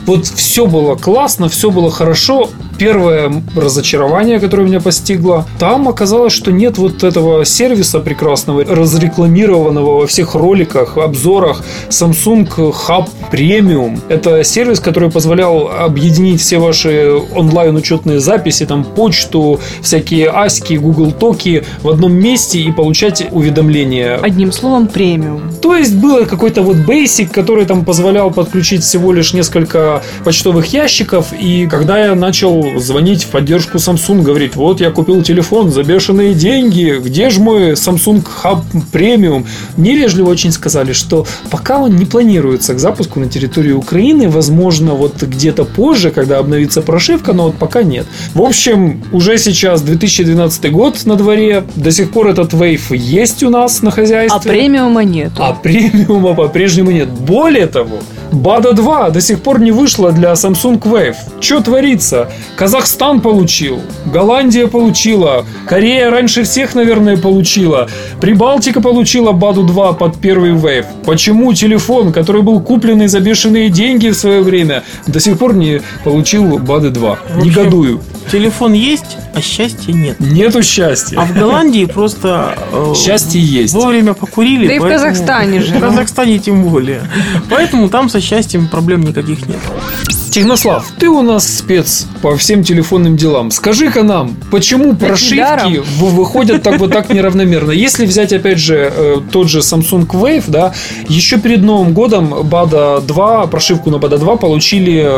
Вот все было классно, все было хорошо. Первое разочарование, которое меня постигло, там оказалось, что нет вот этого сервиса прекрасного, разрекламированного во всех роликах, обзорах Samsung Hub Premium. Это сервис, который позволял объединить все ваши онлайн-учетные записи, там почту, всякие аськи, Google Токи в одном месте и получать уведомления. Одним словом, премиум. То есть было какой-то вот basic, который там позволял подключить всего лишь несколько почтовых ящиков. И когда я начал звонить в поддержку Samsung, говорить, вот я купил телефон за бешеные деньги, где же мой Samsung Hub Premium? Мне вежливо очень сказали, что пока он не планируется к запуску на территории Украины, возможно, вот где-то позже, когда обновится прошивка, но вот пока нет. В общем, уже сейчас 2012 год на дворе, до сих пор этот Wave есть у нас на хозяйстве. А премиума нету. А премиума по-прежнему нет. Более того, Бада 2 до сих пор не вышла для Samsung Wave. Что творится? Казахстан получил, Голландия получила, Корея раньше всех, наверное, получила, Прибалтика получила Баду 2 под первый Wave. Почему телефон, который был купленный за бешеные деньги в свое время, до сих пор не получил Бады 2? общем, Негодую. Телефон есть, а счастья нет. Нету счастья. А в Голландии просто э, Счастье есть. вовремя покурили. Да и в Казахстане же, В. Казахстане тем более. Поэтому там со счастьем проблем никаких нет. Технослав, ты у нас спец по всем телефонным делам. Скажи-ка нам, почему прошивки недаром. в- выходят так вот так неравномерно? Если взять, опять же, э, тот же Samsung Wave, да, еще перед Новым годом BADA 2, прошивку на BADA 2 получили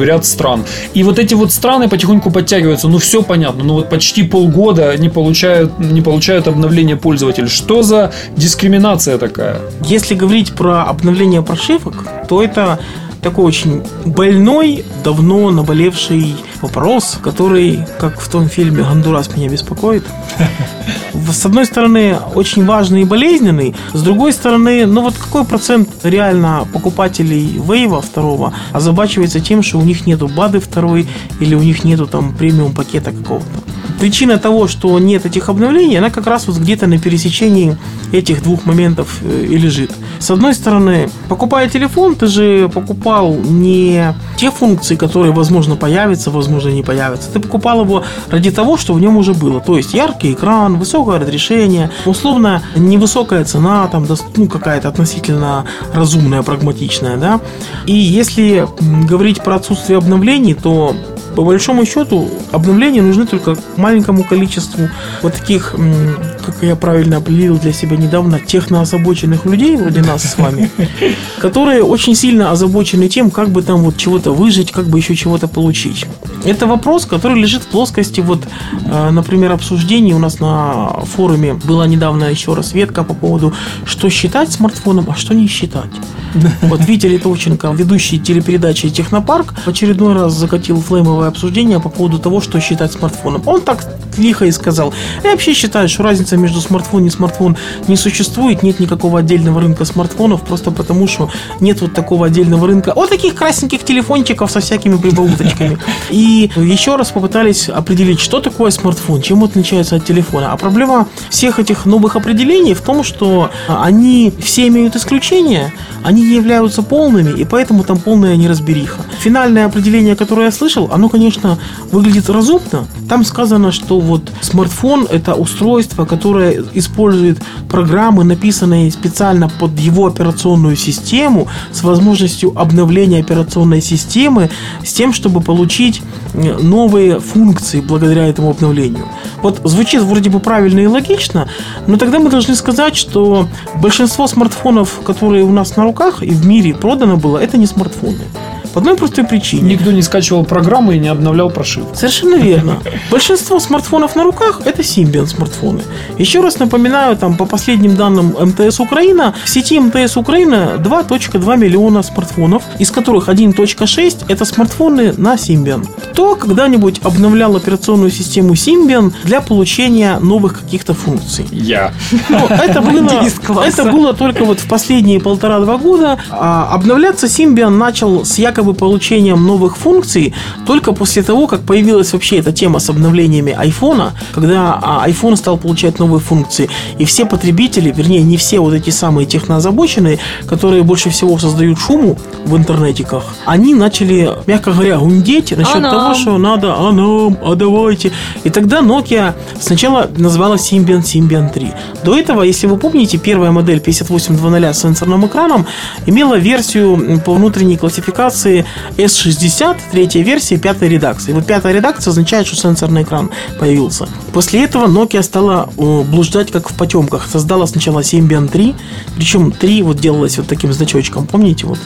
ряд стран. И вот эти вот страны потихоньку подтягиваются. Ну, все понятно. Ну, вот почти полгода не получают, не получают обновления пользователь. Что за дискриминация такая? Если говорить про обновление прошивок, то это такой очень больной, давно наболевший вопрос, который, как в том фильме «Гондурас меня беспокоит», с одной стороны, очень важный и болезненный, с другой стороны, ну вот какой процент реально покупателей Вейва второго озабачивается тем, что у них нету БАДы второй или у них нету там премиум пакета какого-то. Причина того, что нет этих обновлений, она как раз вот где-то на пересечении этих двух моментов э, и лежит. С одной стороны, покупая телефон, ты же покупал не те функции, которые, возможно, появятся, возможно, не появятся. Ты покупал его ради того, что в нем уже было. То есть яркий экран, высокое разрешение, условно невысокая цена, там, ну, какая-то относительно разумная, прагматичная, да. И если говорить про отсутствие обновлений, то По большому счету, обновления нужны только маленькому количеству вот таких, как я правильно определил для себя недавно, техноозабоченных людей, вроде нас с вами, которые очень сильно озабочены тем, как бы там вот чего-то выжить, как бы еще чего-то получить. Это вопрос, который лежит в плоскости, вот, э, например, обсуждений у нас на форуме была недавно еще раз ветка по поводу, что считать смартфоном, а что не считать. Вот Витя Литовченко, ведущий телепередачи «Технопарк», в очередной раз закатил флеймовое обсуждение по поводу того, что считать смартфоном. Он так лихо и сказал. Я вообще считаю, что разница между смартфон и смартфон не существует. Нет никакого отдельного рынка смартфонов, просто потому что нет вот такого отдельного рынка. Вот таких красненьких телефончиков со всякими прибауточками. И еще раз попытались определить, что такое смартфон, чем отличается от телефона. А проблема всех этих новых определений в том, что они все имеют исключения, они не являются полными, и поэтому там полная неразбериха. Финальное определение, которое я слышал, оно, конечно, выглядит разумно. Там сказано, что вот смартфон – это устройство, которое использует программы, написанные специально под его операционную систему, с возможностью обновления операционной системы, с тем, чтобы получить э, новые функции благодаря этому обновлению. Вот звучит вроде бы правильно и логично, но тогда мы должны сказать, что большинство смартфонов, которые у нас на руках и в мире продано было, это не смартфоны. По одной простой причине. Никто не скачивал программы и не обновлял прошивку. Совершенно верно. Большинство смартфонов на руках это Symbian смартфоны. Еще раз напоминаю, там по последним данным МТС Украина, в сети МТС Украина 2.2 миллиона смартфонов, из которых 1.6 это смартфоны на Symbian. Кто когда-нибудь обновлял операционную систему Symbian для получения новых каких-то функций? Я. Ну, это было, это было только вот в последние полтора-два года. А обновляться Symbian начал с якобы получением новых функций только после того, как появилась вообще эта тема с обновлениями айфона, когда а, iPhone стал получать новые функции. И все потребители, вернее, не все вот эти самые техноозабоченные, которые больше всего создают шуму в интернетиках, они начали, мягко говоря, гундеть насчет А того, что надо, а нам, а давайте. И тогда Nokia сначала назвала Symbian Symbian 3. До этого, если вы помните, первая модель 5800 с сенсорным экраном имела версию по внутренней классификации S60, третья версия, пятая редакция. И вот пятая редакция означает, что сенсорный экран появился. После этого Nokia стала э, блуждать как в потемках. Создала сначала Symbian 3, причем 3 вот делалось вот таким значочком, помните, вот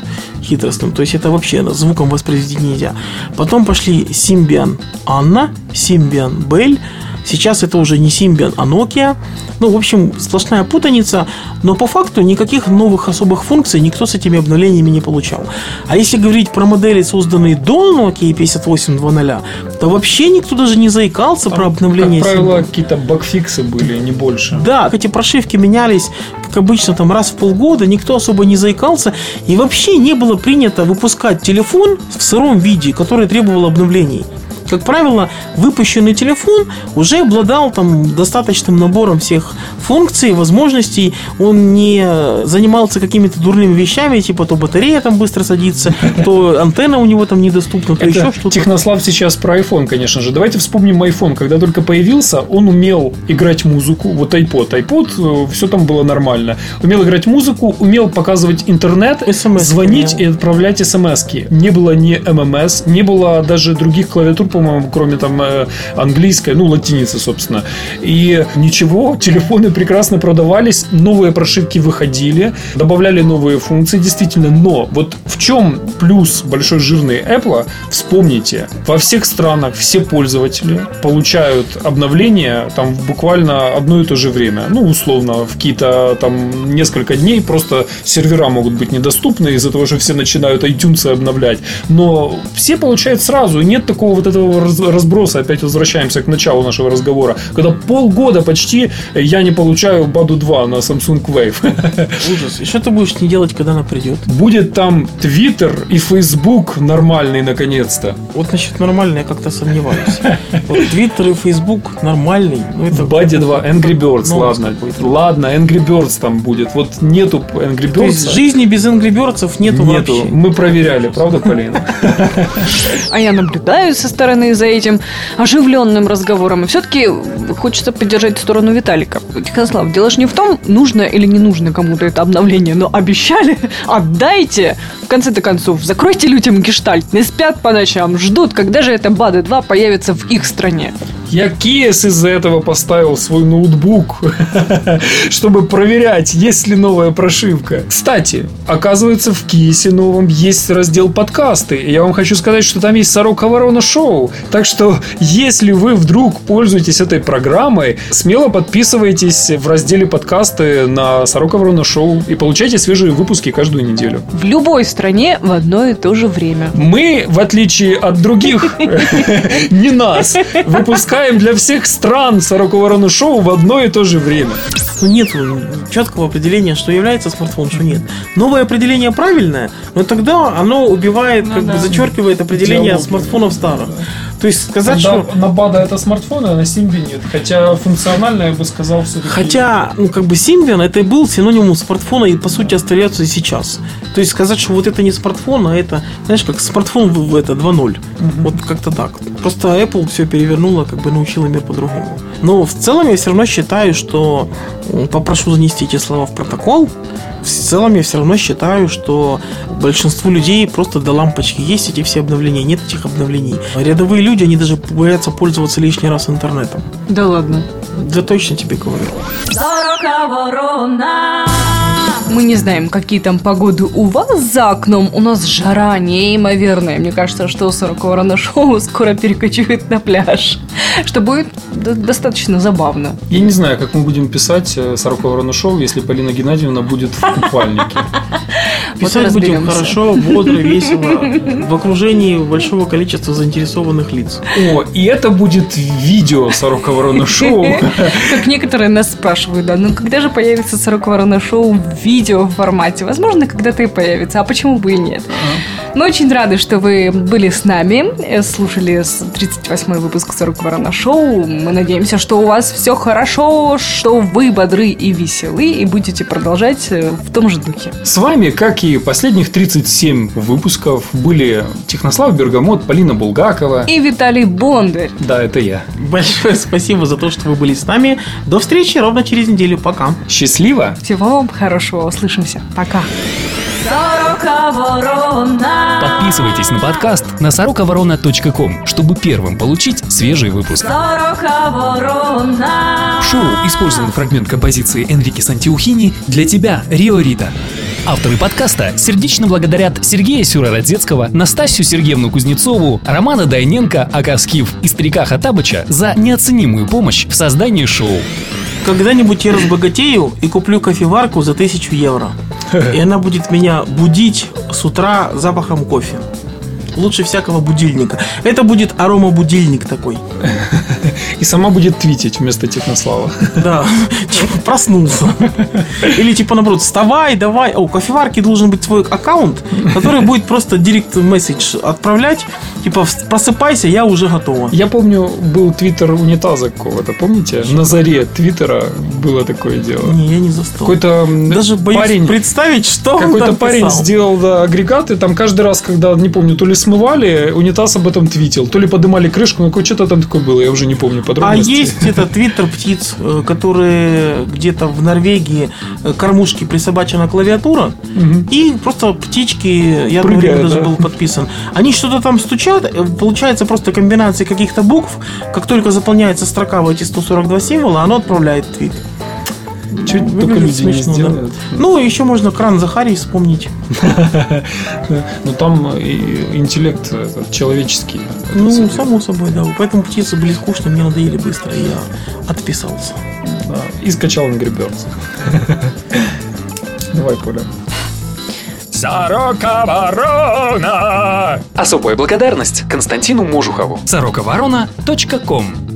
хитростным. То есть это вообще звуком воспроизвести нельзя. Потом пошли Symbian Anna, Symbian Bell, Сейчас это уже не Symbian, а Nokia. Ну, в общем, сплошная путаница. Но по факту никаких новых особых функций никто с этими обновлениями не получал. А если говорить про модели, созданные до Nokia 5800, то вообще никто даже не заикался про обновление Как правило, какие-то багфиксы были, не больше. Да, эти прошивки менялись, как обычно, там раз в полгода, никто особо не заикался. И вообще не было принято выпускать телефон в сыром виде, который требовал обновлений. Как правило, выпущенный телефон уже обладал там достаточным набором всех функций, возможностей. Он не занимался какими-то дурными вещами, типа то батарея там быстро садится, то антенна у него там недоступна, то Это еще что-то. Технослав сейчас про iPhone, конечно же. Давайте вспомним iPhone. Когда только появился, он умел играть музыку. Вот iPod. iPod, все там было нормально. Умел играть музыку, умел показывать интернет, SMS звонить умел. и отправлять смс -ки. Не было ни ММС, не было даже других клавиатур, по-моему, кроме там э, английской, ну, латиницы, собственно. И ничего, телефоны прекрасно продавались, новые прошивки выходили, добавляли новые функции, действительно. Но вот в чем плюс большой жирный Apple, вспомните, во всех странах все пользователи получают обновления там буквально одно и то же время. Ну, условно, в какие-то там несколько дней просто сервера могут быть недоступны из-за того, что все начинают iTunes обновлять. Но все получают сразу, и нет такого вот этого раз- разброса. Опять возвращаемся к началу нашего разговора. Когда полгода почти я не получаю Баду 2 на Samsung Wave. Ужас. И что ты будешь не делать, когда она придет? Будет там Twitter и Facebook нормальный наконец-то. Вот насчет нормально я как-то сомневаюсь. Вот Твиттер и Фейсбук нормальный. Ну, это В Баде 2 Angry Birds, ладно. Ладно, Angry Birds там будет. Вот нету Angry То есть Birds. жизни без Angry Birds нету, Нету. вообще. Мы проверяли, правда, Полина? А я наблюдаю со стороны стороны, за этим оживленным разговором. И все-таки хочется поддержать сторону Виталика. Тихослав, дело же не в том, нужно или не нужно кому-то это обновление, но обещали, отдайте. В конце-то концов, закройте людям гештальт, не спят по ночам, ждут, когда же это БАДы 2 появится в их стране. Я кейс из-за этого поставил свой ноутбук, чтобы проверять, есть ли новая прошивка. Кстати, оказывается, в кейсе новом есть раздел подкасты. И я вам хочу сказать, что там есть Сорока Ворона Шоу. Так что, если вы вдруг пользуетесь этой программой, смело подписывайтесь в разделе подкасты на Сорока Ворона Шоу и получайте свежие выпуски каждую неделю. В любой стране в одно и то же время. Мы, в отличие от других, не нас, выпускаем для всех стран Сорока Ворона Шоу в одно и то же время. Ну, нет четкого определения, что является смартфон, что нет. Новое определение правильное, но тогда оно убивает, как бы зачеркивает определение Диалог. смартфонов старых. То есть сказать, Да, что... на БАДа это смартфоны, а на Симби нет. Хотя функционально я бы сказал все-таки. Хотя, ну, как бы Symbian это и был синонимом смартфона и, по сути, остается и сейчас. То есть сказать, что вот это не смартфон, а это, знаешь, как смартфон в, в это 2.0. Вот как-то так. Просто Apple все перевернула, как бы научила мир по-другому. Но в целом я все равно считаю, что попрошу занести эти слова в протокол. В целом я все равно считаю, что большинству людей просто до лампочки есть эти все обновления, нет этих обновлений. Рядовые люди, они даже боятся пользоваться лишний раз интернетом. Да ладно. Да точно тебе говорю. Мы не знаем, какие там погоды у вас за окном. У нас жара неимоверная. Мне кажется, что 40 ворона шоу скоро перекочует на пляж. Что будет достаточно забавно. Я не знаю, как мы будем писать э, Сорока Ворона Шоу, если Полина Геннадьевна будет в купальнике. Писать Вот будем хорошо, бодро, весело, в окружении большого количества заинтересованных лиц. О, и это будет видео Сорока Ворона Шоу. Как некоторые нас спрашивают, да, ну когда же появится 40 ворона шоу в видео формате? Возможно, когда-то и появится, а почему бы и нет? Мы очень рады, что вы были с нами, э, слушали с 38-й выпуск 40 ворона шоу. Мы надеемся, что у вас все хорошо, что вы бодры и веселы, и будете продолжать э, в том же духе. С вами, как и последних 37 выпусков, были Технослав Бергамот, Полина Булгакова. И Виталий Бондарь. Да, это я. Большое спасибо за то, что вы были с нами. До встречи ровно через неделю. Пока. Счастливо! Всего вам хорошего, услышимся. Пока. Подписывайтесь на подкаст на сороковорона.ком, чтобы первым получить свежий выпуск. В шоу использован фрагмент композиции Энрике Сантиухини «Для тебя, Рио Рита». Авторы подкаста сердечно благодарят Сергея Сюрородецкого, Настасью Сергеевну Кузнецову, Романа Дайненко, Ака Скиф и Старика Хатабыча за неоценимую помощь в создании шоу. Когда-нибудь я разбогатею и куплю кофеварку за тысячу евро. И она будет меня будить с утра запахом кофе. Лучше всякого будильника. Это будет арома-будильник такой. И сама будет твитить вместо Технослава. Да, типа проснулся. Или типа наоборот, вставай, давай. О, у кофеварки должен быть свой аккаунт, который будет просто директ месседж отправлять. Типа, «Вс- просыпайся, я уже готова. Я помню, был твиттер унитаза какого-то, помните? На заре твиттера было такое дело. Не, я не застал. Какой-то Даже боюсь парень, представить, что какой-то парень писал. сделал да, агрегат, и там каждый раз, когда, не помню, то ли смывали, унитаз об этом твитил, то ли поднимали крышку, ну что-то там такое было, я уже не помню А подробностей. есть это твиттер птиц, э, которые где-то в Норвегии э, кормушки присобачена клавиатура, Мгм. и просто птички, я Прыгают, время даже да? был подписан. Они что-то там стучат, э, получается просто комбинация каких-то букв. Как только заполняется строка в эти 142 символа, оно отправляет твит. Чуть Выглядит только люди не смешно, да. сделают. Ну, еще можно кран Захарий вспомнить. Но там и интеллект человеческий. Ну, само собой, да. Поэтому птицы были скучны, мне надоели быстро, и я отписался. Да. И скачал Angry Birds. Давай, Коля. Сорока Ворона! Особая благодарность Константину Можухову. Сороковорона.ком